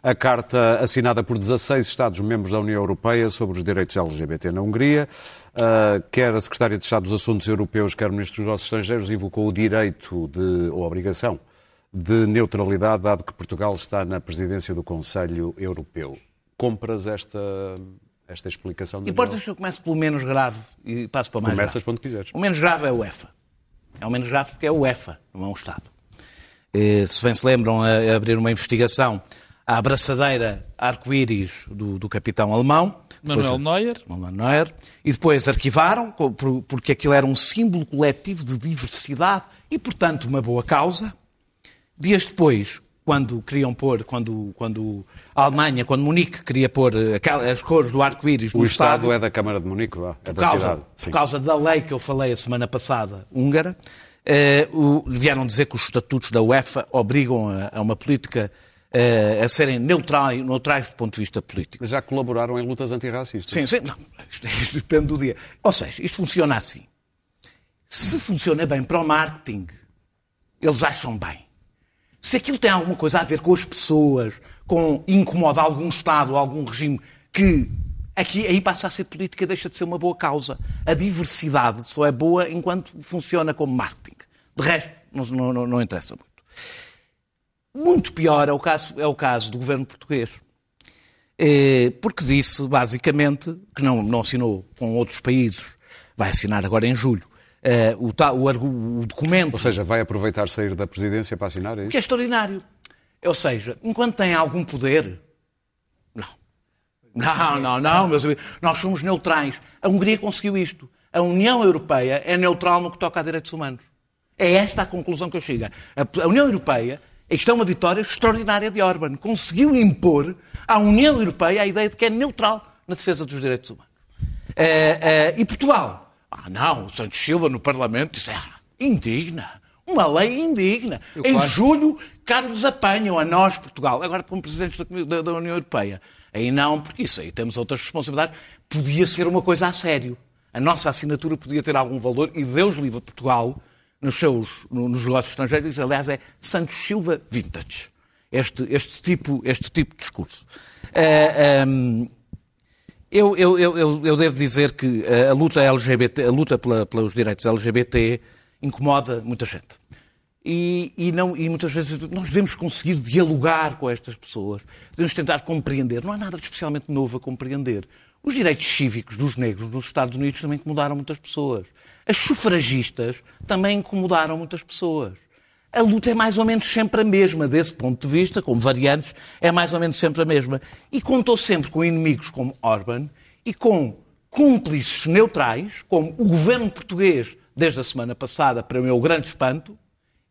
[SPEAKER 1] a carta assinada por 16 Estados-membros da União Europeia sobre os direitos LGBT na Hungria. Uh, quer a Secretária de Estado dos Assuntos Europeus, quer o Ministro dos Negócios Estrangeiros invocou o direito de, ou a obrigação de neutralidade, dado que Portugal está na presidência do Conselho Europeu. Compras esta, esta explicação? Daniel?
[SPEAKER 4] Importas que eu comece pelo menos grave e passo para o mais
[SPEAKER 1] Começas
[SPEAKER 4] grave.
[SPEAKER 1] quando quiseres.
[SPEAKER 4] O menos grave é o EFA. É o menos grave porque é o EFA, não é um Estado. Eh, Se bem se lembram, a abrir uma investigação à abraçadeira arco-íris do, do capitão alemão.
[SPEAKER 3] Manuel Neuer.
[SPEAKER 4] Manuel Neuer. E depois arquivaram, porque aquilo era um símbolo coletivo de diversidade e, portanto, uma boa causa. Dias depois, quando queriam pôr, quando, quando a Alemanha, quando Munique queria pôr eh, as cores do arco-íris
[SPEAKER 1] O
[SPEAKER 4] no
[SPEAKER 1] Estado
[SPEAKER 4] estádio,
[SPEAKER 1] é da Câmara de Munique, vá, é
[SPEAKER 4] por
[SPEAKER 1] da
[SPEAKER 4] causa,
[SPEAKER 1] cidade.
[SPEAKER 4] por
[SPEAKER 1] Sim.
[SPEAKER 4] causa da lei que eu falei a semana passada, húngara, eh, o- vieram dizer que os estatutos da UEFA obrigam a, a uma política eh, a serem neutrais, neutrais do ponto de vista político.
[SPEAKER 1] Já colaboraram em lutas antirracistas.
[SPEAKER 4] Sim, sim. Não, isto, isto depende do dia. Ou seja, isto funciona assim. Se funciona bem para o marketing, eles acham bem. Se aquilo tem alguma coisa a ver com as pessoas, com incomoda algum Estado, algum regime, que aqui aí passa a ser política, deixa de ser uma boa causa. A diversidade só é boa enquanto funciona como marketing. De resto, não, não, não interessa muito. Muito pior é o caso, é o caso do governo português. É, porque disse, basicamente, que não, não assinou com outros países, vai assinar agora em julho, o, o, o, documento.
[SPEAKER 1] Ou seja, vai aproveitar sair da presidência para assinar? É isso?
[SPEAKER 4] Que é extraordinário. Ou seja, enquanto tem algum poder. Não. Não, não, não, meus amigos. Nós somos neutrais. A Hungria conseguiu isto. A União Europeia é neutral no que toca a direitos humanos. É esta a conclusão que eu chego. A União Europeia isto é uma vitória extraordinária de Orban. Conseguiu impor à União Europeia a ideia de que é neutral na defesa dos direitos humanos. É, é, e Portugal? Ah, não, o Santos Silva no Parlamento disse, ah, indigna. Uma lei indigna. Eu em quase... julho, Carlos apanham a nós, Portugal. Agora, como presidentes da, da União Europeia. Aí não, porque isso aí temos outras responsabilidades. Podia ser uma coisa a sério. A nossa assinatura podia ter algum valor e Deus livre Portugal nos seus nos negócios estrangeiros, aliás, é Santos Silva Vintage. Este, este, tipo, este tipo de discurso. Uh, eh, um, ehm, eu, eu, eu, eu, devo dizer que a luta LGBT, a luta pela, pelos direitos LGBT incomoda muita gente. E, e, não, e muitas vezes nós devemos conseguir dialogar com estas pessoas, devemos tentar compreender. Não há nada especialmente novo a compreender. Os direitos cívicos dos negros nos Estados Unidos também incomodaram muitas pessoas. As sufragistas também incomodaram muitas pessoas. A luta é mais ou menos sempre a mesma, desse ponto de vista, com variantes, é mais ou menos sempre a mesma. E contou sempre com inimigos como Orban e com cúmplices neutrais, como o governo português, desde a semana passada, para o meu grande espanto,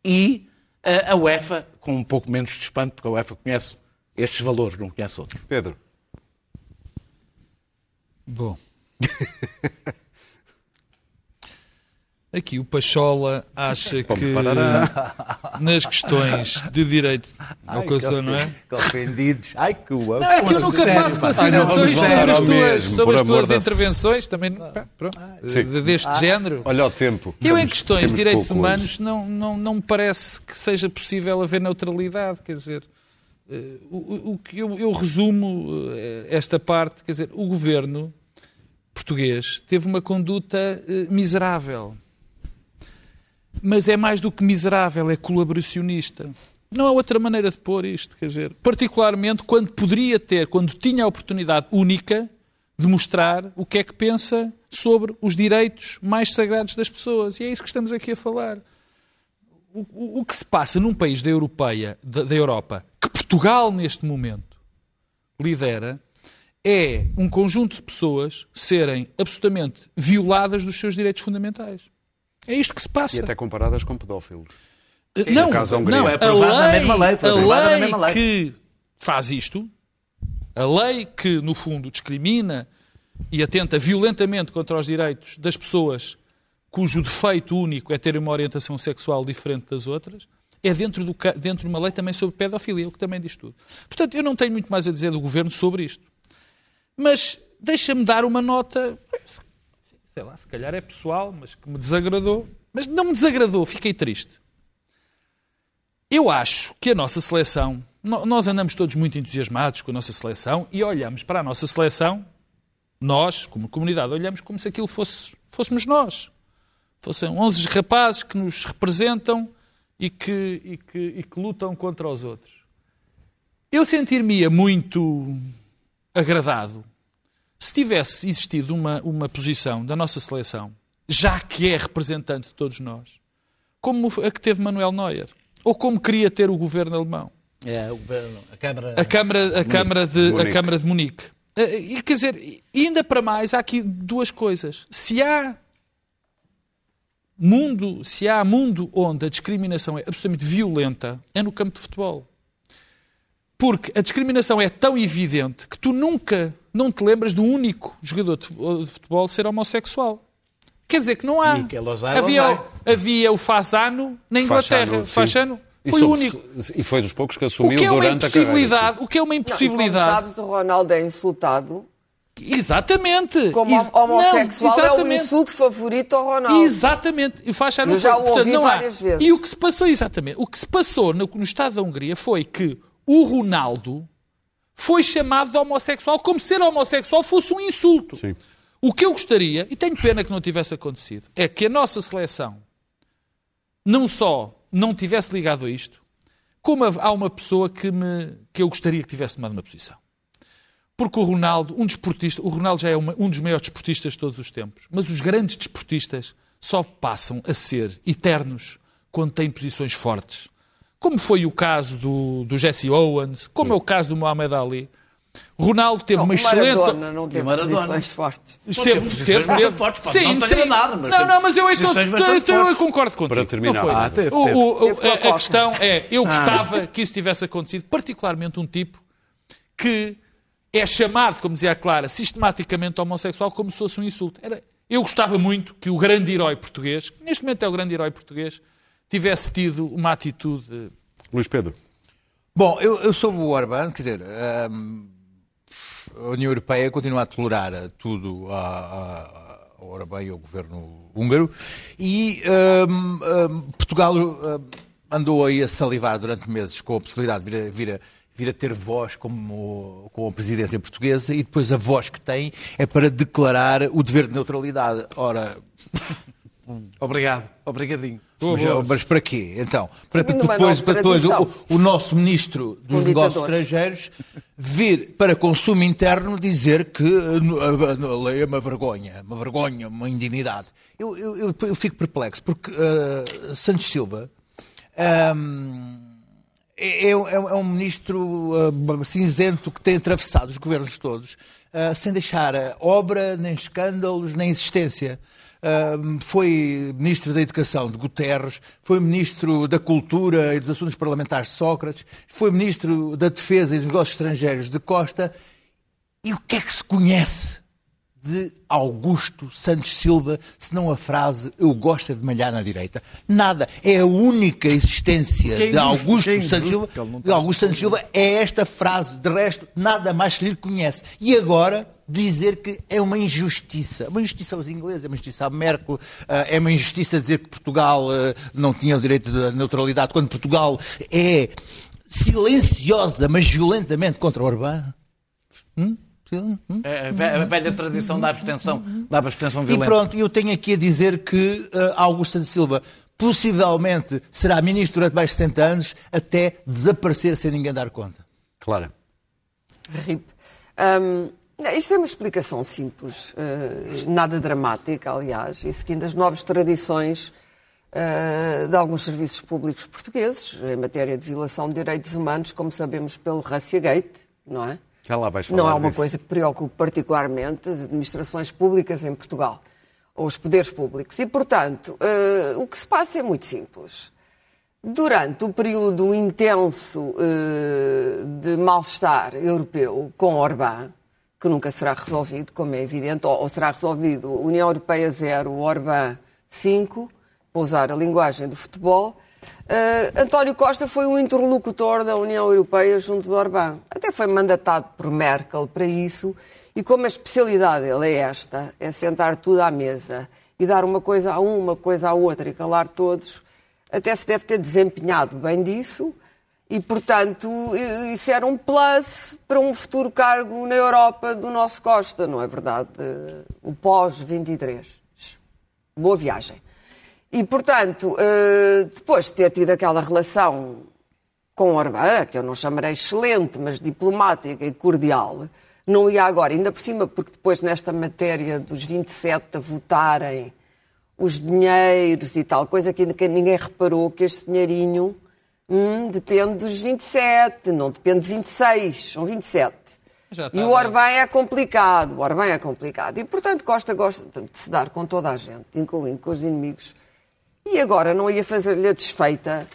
[SPEAKER 4] e a UEFA, com um pouco menos de espanto, porque a UEFA conhece estes valores, não conhece outros.
[SPEAKER 1] Pedro.
[SPEAKER 3] Bom. Aqui o Pachola acha que nas questões de direito coisa, não é?
[SPEAKER 6] ofendidos. Ai, que
[SPEAKER 3] Não, é que eu nunca faço considerações sobre as tuas, sobre as tuas intervenções, também pronto, deste ah. género.
[SPEAKER 1] Olha o tempo.
[SPEAKER 3] Eu, em questões de direitos humanos, não, não, não me parece que seja possível haver neutralidade. Quer dizer, eh, o, o que eu, eu resumo eh, esta parte, quer dizer, o governo português teve uma conduta eh, miserável mas é mais do que miserável, é colaboracionista. Não há outra maneira de pôr isto, quer dizer, particularmente quando poderia ter, quando tinha a oportunidade única de mostrar o que é que pensa sobre os direitos mais sagrados das pessoas. E é isso que estamos aqui a falar. O, o, o que se passa num país da, Europeia, da, da Europa, que Portugal neste momento lidera, é um conjunto de pessoas serem absolutamente violadas dos seus direitos fundamentais. É isto que se passa.
[SPEAKER 1] E até comparadas com pedófilos.
[SPEAKER 3] Uh, não, não, é aprovado na mesma lei. Foi a lei, na mesma lei que faz isto, a lei que, no fundo, discrimina e atenta violentamente contra os direitos das pessoas cujo defeito único é ter uma orientação sexual diferente das outras, é dentro, do, dentro de uma lei também sobre pedofilia, o que também diz tudo. Portanto, eu não tenho muito mais a dizer do governo sobre isto. Mas deixa-me dar uma nota sei lá, se calhar é pessoal, mas que me desagradou. Mas não me desagradou, fiquei triste. Eu acho que a nossa seleção, nós andamos todos muito entusiasmados com a nossa seleção e olhamos para a nossa seleção, nós, como comunidade, olhamos como se aquilo fosse, fôssemos nós. Fossem 11 rapazes que nos representam e que, e que, e que lutam contra os outros. Eu sentir-me muito agradado se tivesse existido uma, uma posição da nossa seleção, já que é representante de todos nós, como a que teve Manuel Neuer, ou como queria ter o governo alemão.
[SPEAKER 4] É, o governo, a Câmara,
[SPEAKER 3] a Câmara, a Câmara, de, Munique. a Câmara de Munique. E, quer dizer, ainda para mais, há aqui duas coisas. Se há mundo, se há mundo onde a discriminação é absolutamente violenta, é no campo de futebol. Porque a discriminação é tão evidente que tu nunca não te lembras um único jogador de futebol ser homossexual. Quer dizer que não há. Havia, havia o Fasano na Inglaterra. Fasano foi o único.
[SPEAKER 1] E foi dos poucos que assumiu o que é durante
[SPEAKER 3] a carreira. O que é uma impossibilidade? Não,
[SPEAKER 5] sabes, o Ronaldo é insultado
[SPEAKER 3] Exatamente.
[SPEAKER 5] Como
[SPEAKER 3] Ex-
[SPEAKER 5] homossexual
[SPEAKER 3] não,
[SPEAKER 5] é o
[SPEAKER 3] exatamente.
[SPEAKER 5] insulto favorito ao Ronaldo.
[SPEAKER 3] Exatamente. E faz
[SPEAKER 5] Eu
[SPEAKER 3] não
[SPEAKER 5] já
[SPEAKER 3] foi.
[SPEAKER 5] o
[SPEAKER 3] Portanto,
[SPEAKER 5] ouvi
[SPEAKER 3] não há.
[SPEAKER 5] várias vezes.
[SPEAKER 3] E o que se passou, exatamente, o que se passou no, no Estado da Hungria foi que o Ronaldo foi chamado de homossexual como se ser homossexual fosse um insulto.
[SPEAKER 1] Sim.
[SPEAKER 3] O que eu gostaria, e tenho pena que não tivesse acontecido, é que a nossa seleção não só não tivesse ligado a isto, como há uma pessoa que, me, que eu gostaria que tivesse tomado uma posição. Porque o Ronaldo, um desportista, o Ronaldo já é uma- um dos maiores desportistas de todos os tempos, mas os grandes desportistas só passam a ser eternos quando têm posições fortes. Como foi o caso do, do Jesse Owens, como é o caso do Muhammad Ali. Ronaldo teve
[SPEAKER 5] Não,
[SPEAKER 3] uma
[SPEAKER 5] o
[SPEAKER 3] excelente.
[SPEAKER 5] Maradona não teve
[SPEAKER 4] Maradona.
[SPEAKER 5] posições fortes.
[SPEAKER 3] Esteve,
[SPEAKER 4] posições
[SPEAKER 3] teve,
[SPEAKER 4] bastante
[SPEAKER 3] teve.
[SPEAKER 4] fortes, pode não ter nada, mas
[SPEAKER 3] não,
[SPEAKER 4] teve
[SPEAKER 3] não, mas eu, então, eu concordo contigo.
[SPEAKER 1] Para terminar.
[SPEAKER 3] Não foi.
[SPEAKER 1] Ah,
[SPEAKER 6] teve,
[SPEAKER 3] O-
[SPEAKER 6] teve.
[SPEAKER 3] o- o-
[SPEAKER 5] Teve a
[SPEAKER 3] a, questão é, eu gostava que isso tivesse acontecido, particularmente um tipo que é chamado, como dizia a Clara, sistematicamente homossexual como se fosse um insulto. Era, eu gostava muito que o grande herói português, que neste momento é o grande herói português, tivesse tido uma atitude
[SPEAKER 1] Luís Pedro.
[SPEAKER 6] Bom, eu, eu sou o Orbán, quer dizer, hum, a União Europeia continua a tolerar tudo a, a, ao Orbán e ao governo húngaro e hum, hum, Portugal hum, andou aí a salivar durante meses com a possibilidade de vir a, vir a, vir a ter voz como, com a presidência portuguesa e depois a voz que tem é para declarar o dever de neutralidade. Ora,
[SPEAKER 4] Obrigado, obrigadinho.
[SPEAKER 6] mas, mas para quê? Então, para depois, para depois o, o nosso ministro dos negócios estrangeiros vir para consumo interno dizer que a, a- a lei é uma vergonha, uma vergonha, uma indignidade. Eu, eu, eu, eu fico perplexo porque ah, Santos Silva ahm, é, é- é um ministro ah, cinzento que tem atravessado os governos todos ah, sem deixar obra, nem escândalos, nem existência. Ah, foi ministro da Educação de Guterres, foi ministro da Cultura e dos Assuntos Parlamentares de Sócrates, foi ministro da Defesa e dos Negócios Estrangeiros de Costa. E o que é que se conhece de Augusto Santos Silva, se não a frase eu gosto é de malhar na direita? Nada. É a única existência
[SPEAKER 4] é
[SPEAKER 6] de Augusto
[SPEAKER 4] é injusto,
[SPEAKER 6] Santos Silva. De Augusto Santos Silva é esta frase. De resto, nada mais que lhe conhece. E agora dizer que é uma injustiça. Uma injustiça aos ingleses, é uma injustiça à Merkel, ah, é uma injustiça dizer que Portugal ah, não tinha o direito de neutralidade, quando Portugal é silenciosa, mas violentamente contra Orbán. Hum? Hum?
[SPEAKER 4] É a ve- a velha tradição da abstenção, da abstenção
[SPEAKER 6] E
[SPEAKER 4] violenta.
[SPEAKER 6] pronto, eu tenho aqui a dizer que uh, Augusto Santos Silva possivelmente será ministro durante mais de 60 anos até desaparecer sem ninguém dar conta.
[SPEAKER 1] Clara.
[SPEAKER 5] RIP. Hum, isto é uma explicação simples, eh, nada dramática, aliás, e seguindo as novas tradições eh, de alguns serviços públicos portugueses em matéria de violação de direitos humanos, como sabemos pelo Russiagate, não é?
[SPEAKER 1] Já lá vais falar
[SPEAKER 5] Não é uma
[SPEAKER 1] disso.
[SPEAKER 5] coisa que preocupe particularmente as administrações públicas em Portugal, ou os poderes públicos. E, portanto, eh, o que se passa é muito simples. Durante o período intenso de mal-estar europeu com Orbán, que nunca será resolvido, como é evidente, ou, ou será resolvido União Europeia 0, Orbán 5, para usar a linguagem do futebol, eh, António Costa foi um interlocutor da União Europeia junto de Orbán. Até foi mandatado por Merkel para isso, e como a especialidade dele é esta, é sentar tudo à mesa e dar uma coisa a um, uma coisa à outra e calar todos, até se deve ter desempenhado bem disso e, portanto, i- isso era um plus para um futuro cargo na Europa do nosso Costa, não é verdade? Eh, O pós-23. Boa viagem. E, portanto, eh, depois de ter tido aquela relação com Orbán, que eu não chamarei excelente, mas diplomática e cordial, não ia agora, ainda por cima, porque depois nesta matéria dos 27 a votarem os dinheiros e tal, coisa que ninguém reparou que este dinheirinho hum, depende dos 27, não depende de 26, são 27.
[SPEAKER 3] Já
[SPEAKER 5] E o. Orbán é complicado, o Orbán é complicado. E, portanto, Costa gosta de se dar com toda a gente, incluindo com os inimigos. E agora não ia fazer-lhe a desfeita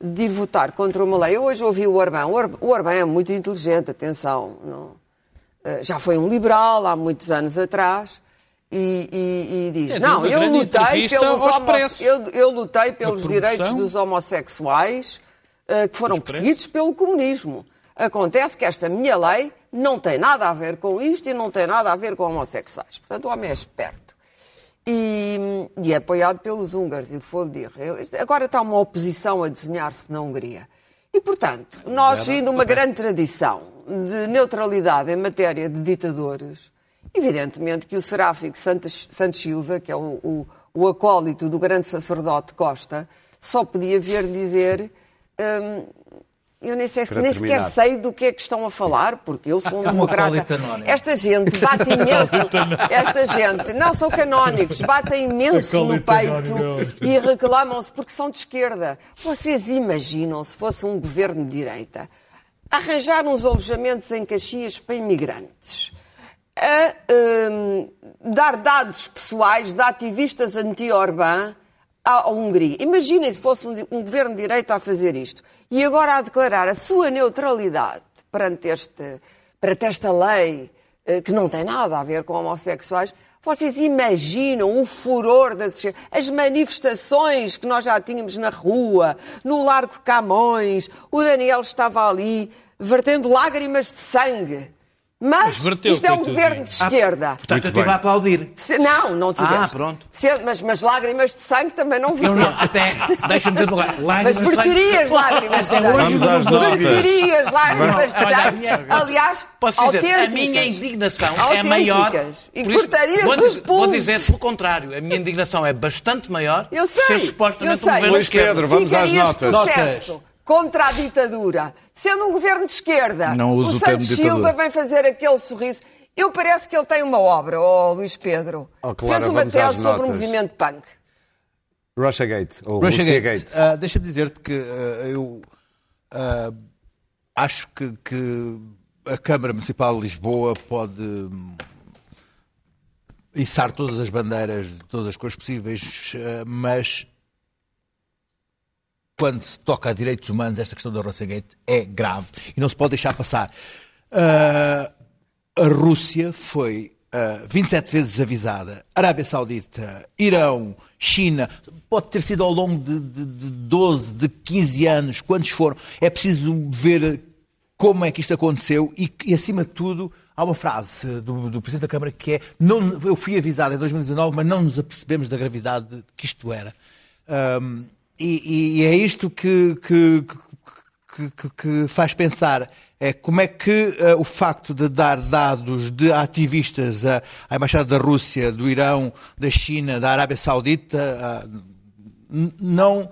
[SPEAKER 5] de ir votar contra uma lei. Eu hoje ouvi o Orbán. O Or- O Orbán é muito inteligente, atenção. não- eh, já foi um liberal há muitos anos atrás. E, e- e diz:
[SPEAKER 3] É,
[SPEAKER 5] Não, eu lutei, pelos homo- eu, eu lutei pelos dos homossexuais que foram perseguidos pelo comunismo. Acontece que esta minha lei não tem nada a ver com isto e não tem nada a ver com homossexuais. Portanto, o homem é esperto. E, e é apoiado pelos húngaros e de Foldir. Agora está uma oposição a desenhar-se na Hungria. E, portanto, nós, indo uma grande tradição de neutralidade em matéria de ditadores, evidentemente que o seráfico Santos, Santos Silva, que é o, o, o acólito do grande sacerdote Costa, só podia vir dizer. Hum, eu nem, sei, nem sequer sei do que é que estão a falar, porque eu sou um democrata. Esta gente bate imenso. Esta gente, não são canónicos, batem imenso no peito e reclamam-se porque são de esquerda. Vocês imaginam se fosse um governo de direita arranjar uns alojamentos em Caxias para imigrantes, a um, dar dados pessoais de ativistas anti-Orbán à Hungria. Imaginem se fosse um, um, governo de direita a fazer isto. E agora a declarar a sua neutralidade perante, este, perante esta lei, eh, que não tem nada a ver com homossexuais. Vocês imaginam o furor das as manifestações que nós já tínhamos na rua, no Largo Camões, o Daniel estava ali vertendo lágrimas de sangue mas, isto é um governo de esquerda.
[SPEAKER 4] Ah, portanto, eu estive a aplaudir.
[SPEAKER 5] Se, não, não tiveste.
[SPEAKER 4] Ah, pronto.
[SPEAKER 5] Se, mas, mas lágrimas de sangue também não verteste.
[SPEAKER 4] Não, não, até, deixa-me dizer uma coisa.
[SPEAKER 5] Mas verterias lágrimas de sangue.
[SPEAKER 1] Vamos às notas.
[SPEAKER 5] Verterias lágrimas de sangue. Aliás,
[SPEAKER 4] Posso dizer,
[SPEAKER 5] autênticas.
[SPEAKER 4] a minha indignação é maior.
[SPEAKER 5] E cortarias
[SPEAKER 4] vou,
[SPEAKER 5] os
[SPEAKER 4] Vou dizer pelo contrário. A minha indignação é bastante maior.
[SPEAKER 5] Eu sei.
[SPEAKER 4] Supostamente
[SPEAKER 5] eu sei.
[SPEAKER 4] um
[SPEAKER 1] Luís. Pedro, vamos às notas.
[SPEAKER 5] processo contra a ditadura. Sendo um governo de esquerda,
[SPEAKER 3] Não uso
[SPEAKER 5] o
[SPEAKER 3] o
[SPEAKER 5] Santos
[SPEAKER 3] ditadura.
[SPEAKER 5] Silva vem fazer aquele sorriso. Eu parece que ele tem uma obra, ó Luís Pedro.
[SPEAKER 1] Oh, Clara,
[SPEAKER 5] Fez uma tese sobre o
[SPEAKER 1] notas.
[SPEAKER 5] movimento punk.
[SPEAKER 1] Russiagate, ou
[SPEAKER 6] Russiagate.
[SPEAKER 1] Russiagate.
[SPEAKER 6] Ah, Deixa-me dizer-te que ah, eu ah, acho que, que a Câmara Municipal de Lisboa pode hum, içar todas as bandeiras de todas as cores possíveis, mas quando se toca a direitos humanos, esta questão da Russiagate é grave e não se pode deixar passar. Ah, a Rússia foi ah, 27 vezes avisada, Arábia Saudita, Irão, China, pode ter sido ao longo de, de, de 12, de 15 anos, quantos foram. É preciso ver como é que isto aconteceu e, e, acima de tudo, há uma frase do, do Presidente da Câmara que é não, eu fui avisado em 2019, mas não nos apercebemos da gravidade que isto era. Ahm, e, e é isto que, que, que, que- faz pensar. É como é que eh, o facto de dar dados de ativistas à, à Embaixada da Rússia, do Irão, da China, da Arábia Saudita, n- não,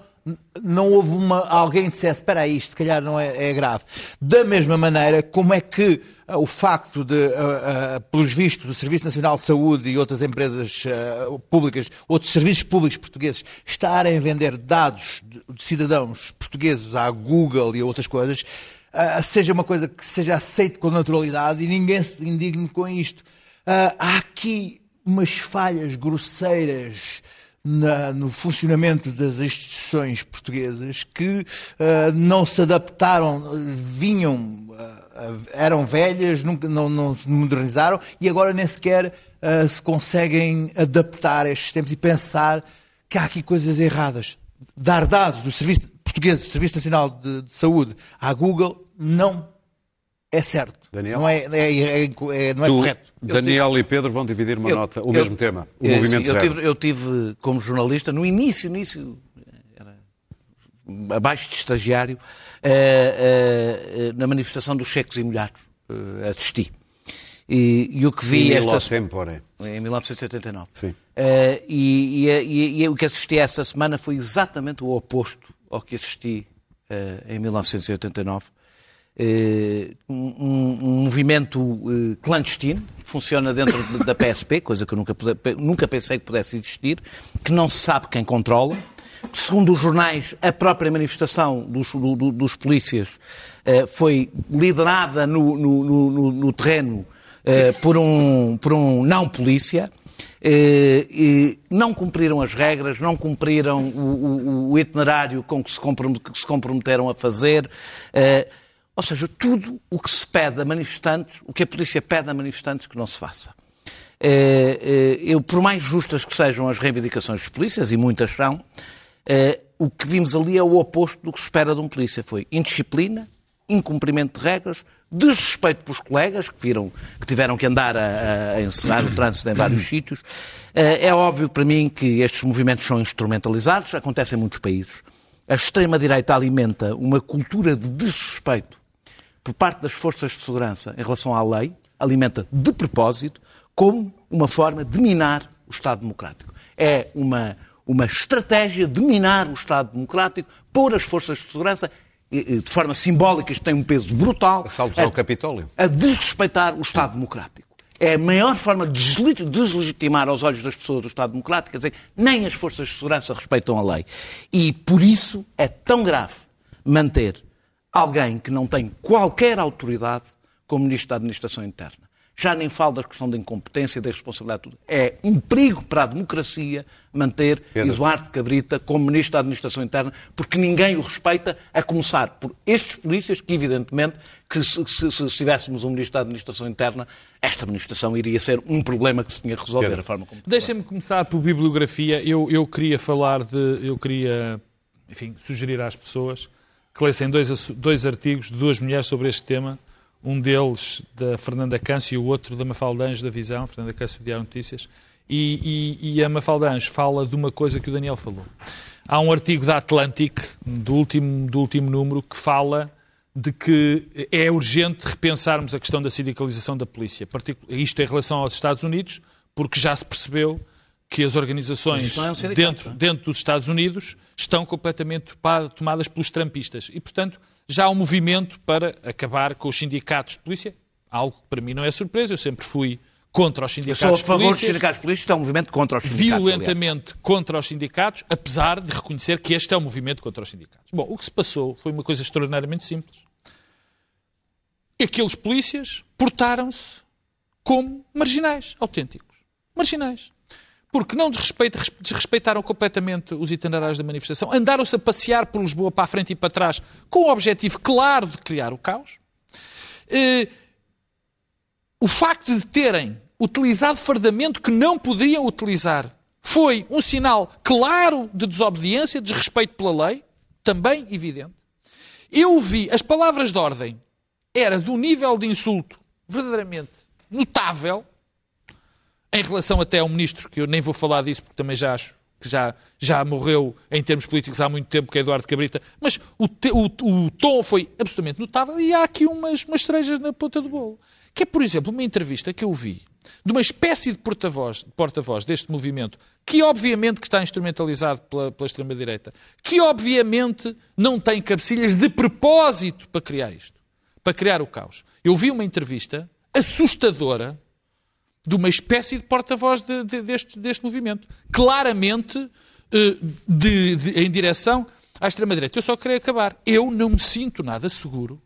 [SPEAKER 6] não houve uma, alguém que dissesse, espera aí, isto se calhar não é, é grave. Da mesma maneira, como é que ah, o facto de, ah, ah, pelos vistos, do Serviço Nacional de Saúde e outras empresas públicas, outros serviços públicos portugueses, estarem a vender dados de, de cidadãos portugueses à Google e a outras coisas, seja uma coisa que seja aceite com naturalidade e ninguém se indigne com isto. Há aqui umas falhas grosseiras na- no funcionamento das instituições portuguesas que ah, não se adaptaram, vinham, ah, eram velhas, nunca, não, não se modernizaram e agora nem sequer ah, se conseguem adaptar a estes tempos e pensar que há aqui coisas erradas. Dar dados do Serviço Português, do Serviço Nacional de, de Saúde à Google não é certo.
[SPEAKER 1] Daniel?
[SPEAKER 6] Não é, é- é- é- não é
[SPEAKER 1] Tu,
[SPEAKER 6] correto.
[SPEAKER 1] Daniel e Pedro vão dividir uma
[SPEAKER 4] Eu-
[SPEAKER 1] nota, o
[SPEAKER 4] eu-
[SPEAKER 1] mesmo tema, o
[SPEAKER 4] É,
[SPEAKER 1] movimento
[SPEAKER 4] sim, eu tive, eu tive, como jornalista, no início, início, era abaixo de estagiário, eh, eh, na manifestação dos secos e molhados. eh, assisti. E, e o que vi esta
[SPEAKER 1] tempore.
[SPEAKER 4] em 1989.
[SPEAKER 1] Sim.
[SPEAKER 4] Eh, e, e- e- e o que assisti essa semana foi exatamente o oposto ao que assisti eh, em 1989. Eh, um, um- movimento eh, clandestino, funciona dentro de- da PSP, coisa que eu nunca, nunca pensei que pudesse existir, que não se sabe quem controla. Segundo os jornais, a própria manifestação dos, do- do- dos polícias eh, foi liderada no, no- no- no- no terreno por um, por um não-polícia. e não cumpriram as regras, não cumpriram o, o- o itinerário com que se comprometeram a fazer. Ou seja, tudo o que se pede a manifestantes, o que a polícia pede a manifestantes que não se faça. Eh, eh, eu, por mais justas que sejam as reivindicações dos polícias, e muitas são, eh, o que vimos ali é o oposto do que se espera de um polícia. Foi indisciplina, incumprimento de regras, desrespeito pelos colegas que viram que tiveram que andar a, a encerrar o trânsito em vários sítios. É óbvio para mim que estes movimentos são instrumentalizados, acontece em muitos países. A extrema-direita alimenta uma cultura de desrespeito por parte das forças de segurança em relação à lei, alimenta de propósito, como uma forma de minar o Estado Democrático. É uma, uma estratégia de minar o Estado Democrático, pôr as forças de segurança, de forma simbólica, isto tem um peso brutal,
[SPEAKER 1] Assaltos
[SPEAKER 4] a-
[SPEAKER 1] ao Capitólio.
[SPEAKER 4] a desrespeitar o Estado Democrático. É a maior forma de desle- deslegitimar aos olhos das pessoas o Estado Democrático, quer dizer, nem as forças de segurança respeitam a lei. E por isso é tão grave manter alguém que não tem qualquer autoridade como Ministro da Administração Interna. Já nem falo da questão da incompetência, da responsabilidade, tudo. É um perigo para a democracia manter
[SPEAKER 1] Pedro.
[SPEAKER 4] Eduardo Cabrita como Ministro da Administração Interna, porque ninguém o respeita, a começar por estes polícias, que evidentemente, que se, se- se tivéssemos um Ministro da Administração Interna, esta administração iria ser um problema que se tinha que resolver,
[SPEAKER 1] Pedro.
[SPEAKER 4] a forma como...
[SPEAKER 3] Deixem-me começar por bibliografia. Eu, eu queria falar de. Eu queria, enfim, sugerir às pessoas que lessem dois, dois artigos de duas mulheres sobre este tema. Um deles da Fernanda Câncio e o outro da Mafalda Anjos da Visão, Fernanda Câncio Diário Notícias. E, e, e a Mafalda Anjos fala de uma coisa que o Daniel falou. Há um artigo da Atlantic, do último, do último número, que fala de que é urgente repensarmos a questão da sindicalização da polícia. Isto em relação aos Estados Unidos, porque já se percebeu que as organizações
[SPEAKER 4] é um
[SPEAKER 3] dentro,
[SPEAKER 4] é?
[SPEAKER 3] dentro dos Estados Unidos estão completamente tomadas pelos trampistas. E, portanto, já há um movimento para acabar com os sindicatos de polícia, algo que para mim não é surpresa. Eu sempre fui contra os sindicatos
[SPEAKER 4] sou a favor dos
[SPEAKER 3] polícias
[SPEAKER 4] sindicatos isto é um movimento contra os sindicatos. aliás.
[SPEAKER 3] violentamente contra os sindicatos, apesar de reconhecer que este é um movimento contra os sindicatos. Bom, o que se passou foi uma coisa extraordinariamente simples. Aqueles polícias portaram-se como marginais, autênticos. Marginais. Porque não desrespeita- desrespeitaram completamente os itinerários da manifestação, andaram-se a passear por Lisboa para a frente e para trás com o objetivo claro de criar o caos. Eh, o facto de terem utilizado fardamento que não poderiam utilizar foi um sinal claro de desobediência, de desrespeito pela lei, também evidente. Eu vi as palavras de ordem era de um nível de insulto verdadeiramente notável em relação até ao ministro, que eu nem vou falar disso porque também já acho que já, já morreu em termos políticos há muito tempo, que é Eduardo Cabrita, mas o, te- o- o tom foi absolutamente notável e há aqui umas, umas cerejas na ponta do bolo. Que é, por exemplo, uma entrevista que eu vi de uma espécie de porta-voz porta deste movimento, que obviamente que está instrumentalizado pela, pela extrema-direita, que obviamente não tem cabecilhas de propósito para criar isto, para criar o caos. Eu vi uma entrevista assustadora de uma espécie de porta-voz de- de- deste, deste movimento. Claramente eh, de- de- em direção à extrema-direita. Eu só queria acabar. Eu não me sinto nada seguro,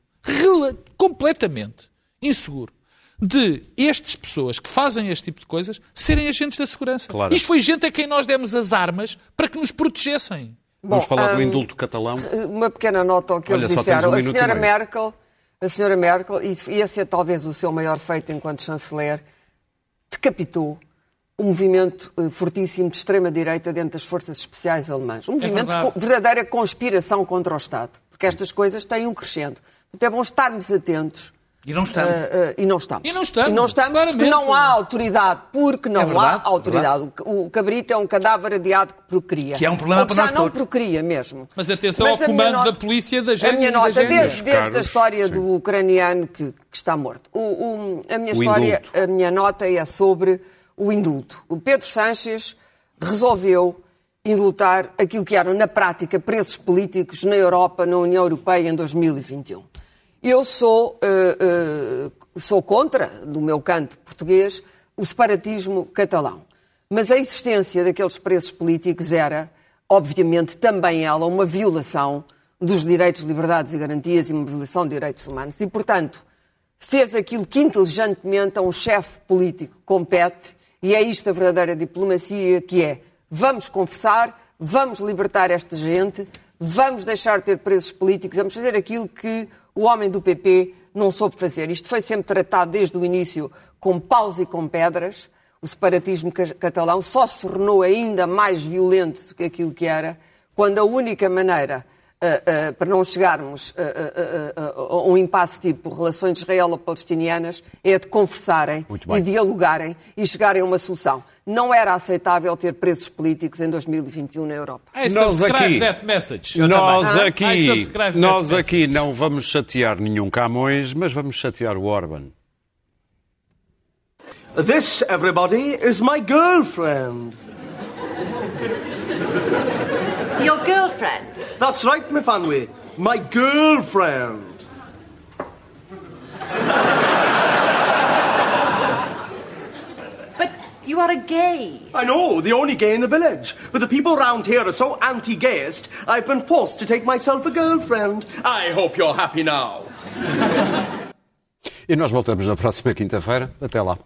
[SPEAKER 3] completamente inseguro, de estas pessoas que fazem este tipo de coisas serem agentes da segurança.
[SPEAKER 1] Claro.
[SPEAKER 3] Isto foi gente a quem nós demos as armas para que nos protegessem.
[SPEAKER 1] Vamos
[SPEAKER 5] Bom,
[SPEAKER 1] falar do
[SPEAKER 5] hum,
[SPEAKER 1] indulto catalão.
[SPEAKER 5] Uma pequena nota ao que
[SPEAKER 1] Olha,
[SPEAKER 5] eles
[SPEAKER 1] só temos
[SPEAKER 5] disseram.
[SPEAKER 1] um
[SPEAKER 5] a
[SPEAKER 1] minuto
[SPEAKER 5] senhora. Merkel, a senhora Merkel, e ia ser talvez o seu maior feito enquanto chanceler, decapitou um movimento eh, fortíssimo de extrema-direita dentro das forças especiais alemãs. Um movimento de
[SPEAKER 3] verdade.
[SPEAKER 5] co- verdadeira conspiração contra o Estado. Porque estas coisas têm um crescendo. Portanto, é bom estarmos atentos.
[SPEAKER 4] E não estamos.
[SPEAKER 5] Eh, eh, e não estamos.
[SPEAKER 3] E não estamos,
[SPEAKER 5] E não estamos porque não há autoridade. Porque não
[SPEAKER 4] É verdade,
[SPEAKER 5] há autoridade. O, o cabrito é um cadáver adiado que procria.
[SPEAKER 4] Que é um problema para
[SPEAKER 5] já
[SPEAKER 4] nós
[SPEAKER 5] não
[SPEAKER 4] todos.
[SPEAKER 5] procria mesmo.
[SPEAKER 3] Mas atenção
[SPEAKER 5] Mas
[SPEAKER 3] ao
[SPEAKER 5] a minha
[SPEAKER 3] comando
[SPEAKER 5] nota-
[SPEAKER 3] da polícia da
[SPEAKER 5] A
[SPEAKER 3] Gênia
[SPEAKER 5] minha
[SPEAKER 3] da
[SPEAKER 5] nota,
[SPEAKER 3] Gênia.
[SPEAKER 5] desde, desde a história
[SPEAKER 1] sim.
[SPEAKER 5] do ucraniano que, que está morto. O- o- a minha
[SPEAKER 1] O
[SPEAKER 5] história,
[SPEAKER 1] indulto.
[SPEAKER 5] a minha nota é sobre o indulto. O Pedro Sánchez resolveu indultar aquilo que eram, na prática, presos políticos na Europa, na União Europeia, em 2021. Eu sou, eh, eh, sou contra, do meu canto português, o separatismo catalão. Mas a existência daqueles presos políticos era, obviamente, também ela uma violação dos direitos, liberdades e garantias e uma violação de direitos humanos. E, portanto, fez aquilo que inteligentemente a um chefe político compete, e é isto a verdadeira diplomacia, que é vamos conversar, vamos libertar esta gente, vamos deixar de ter presos políticos, vamos fazer aquilo que o homem do PP não soube fazer. Isto foi sempre tratado desde o início com paus e com pedras. O separatismo ca- catalão só se tornou ainda mais violento do que aquilo que era, quando a única maneira uh, uh, para não chegarmos uh, a um impasse tipo relações israelo-palestinianas, é de conversarem e dialogarem e chegarem a uma solução. Não era aceitável ter presos políticos em 2021 na Europa.
[SPEAKER 1] nós aqui, nós
[SPEAKER 3] Ah,
[SPEAKER 1] aqui, nós aqui não vamos chatear nenhum Camões, mas vamos chatear o Orban.
[SPEAKER 7] This, everybody, is my girlfriend.
[SPEAKER 8] Your girlfriend?
[SPEAKER 7] That's right, my Fanwy. My girlfriend.
[SPEAKER 8] You are a gay.
[SPEAKER 7] I know, the only gay in the village. But the people round here are so anti-gayist, I've been forced to take myself a girlfriend. I hope you're happy now.
[SPEAKER 1] E nós voltamos na próxima quinta-feira. Até lá.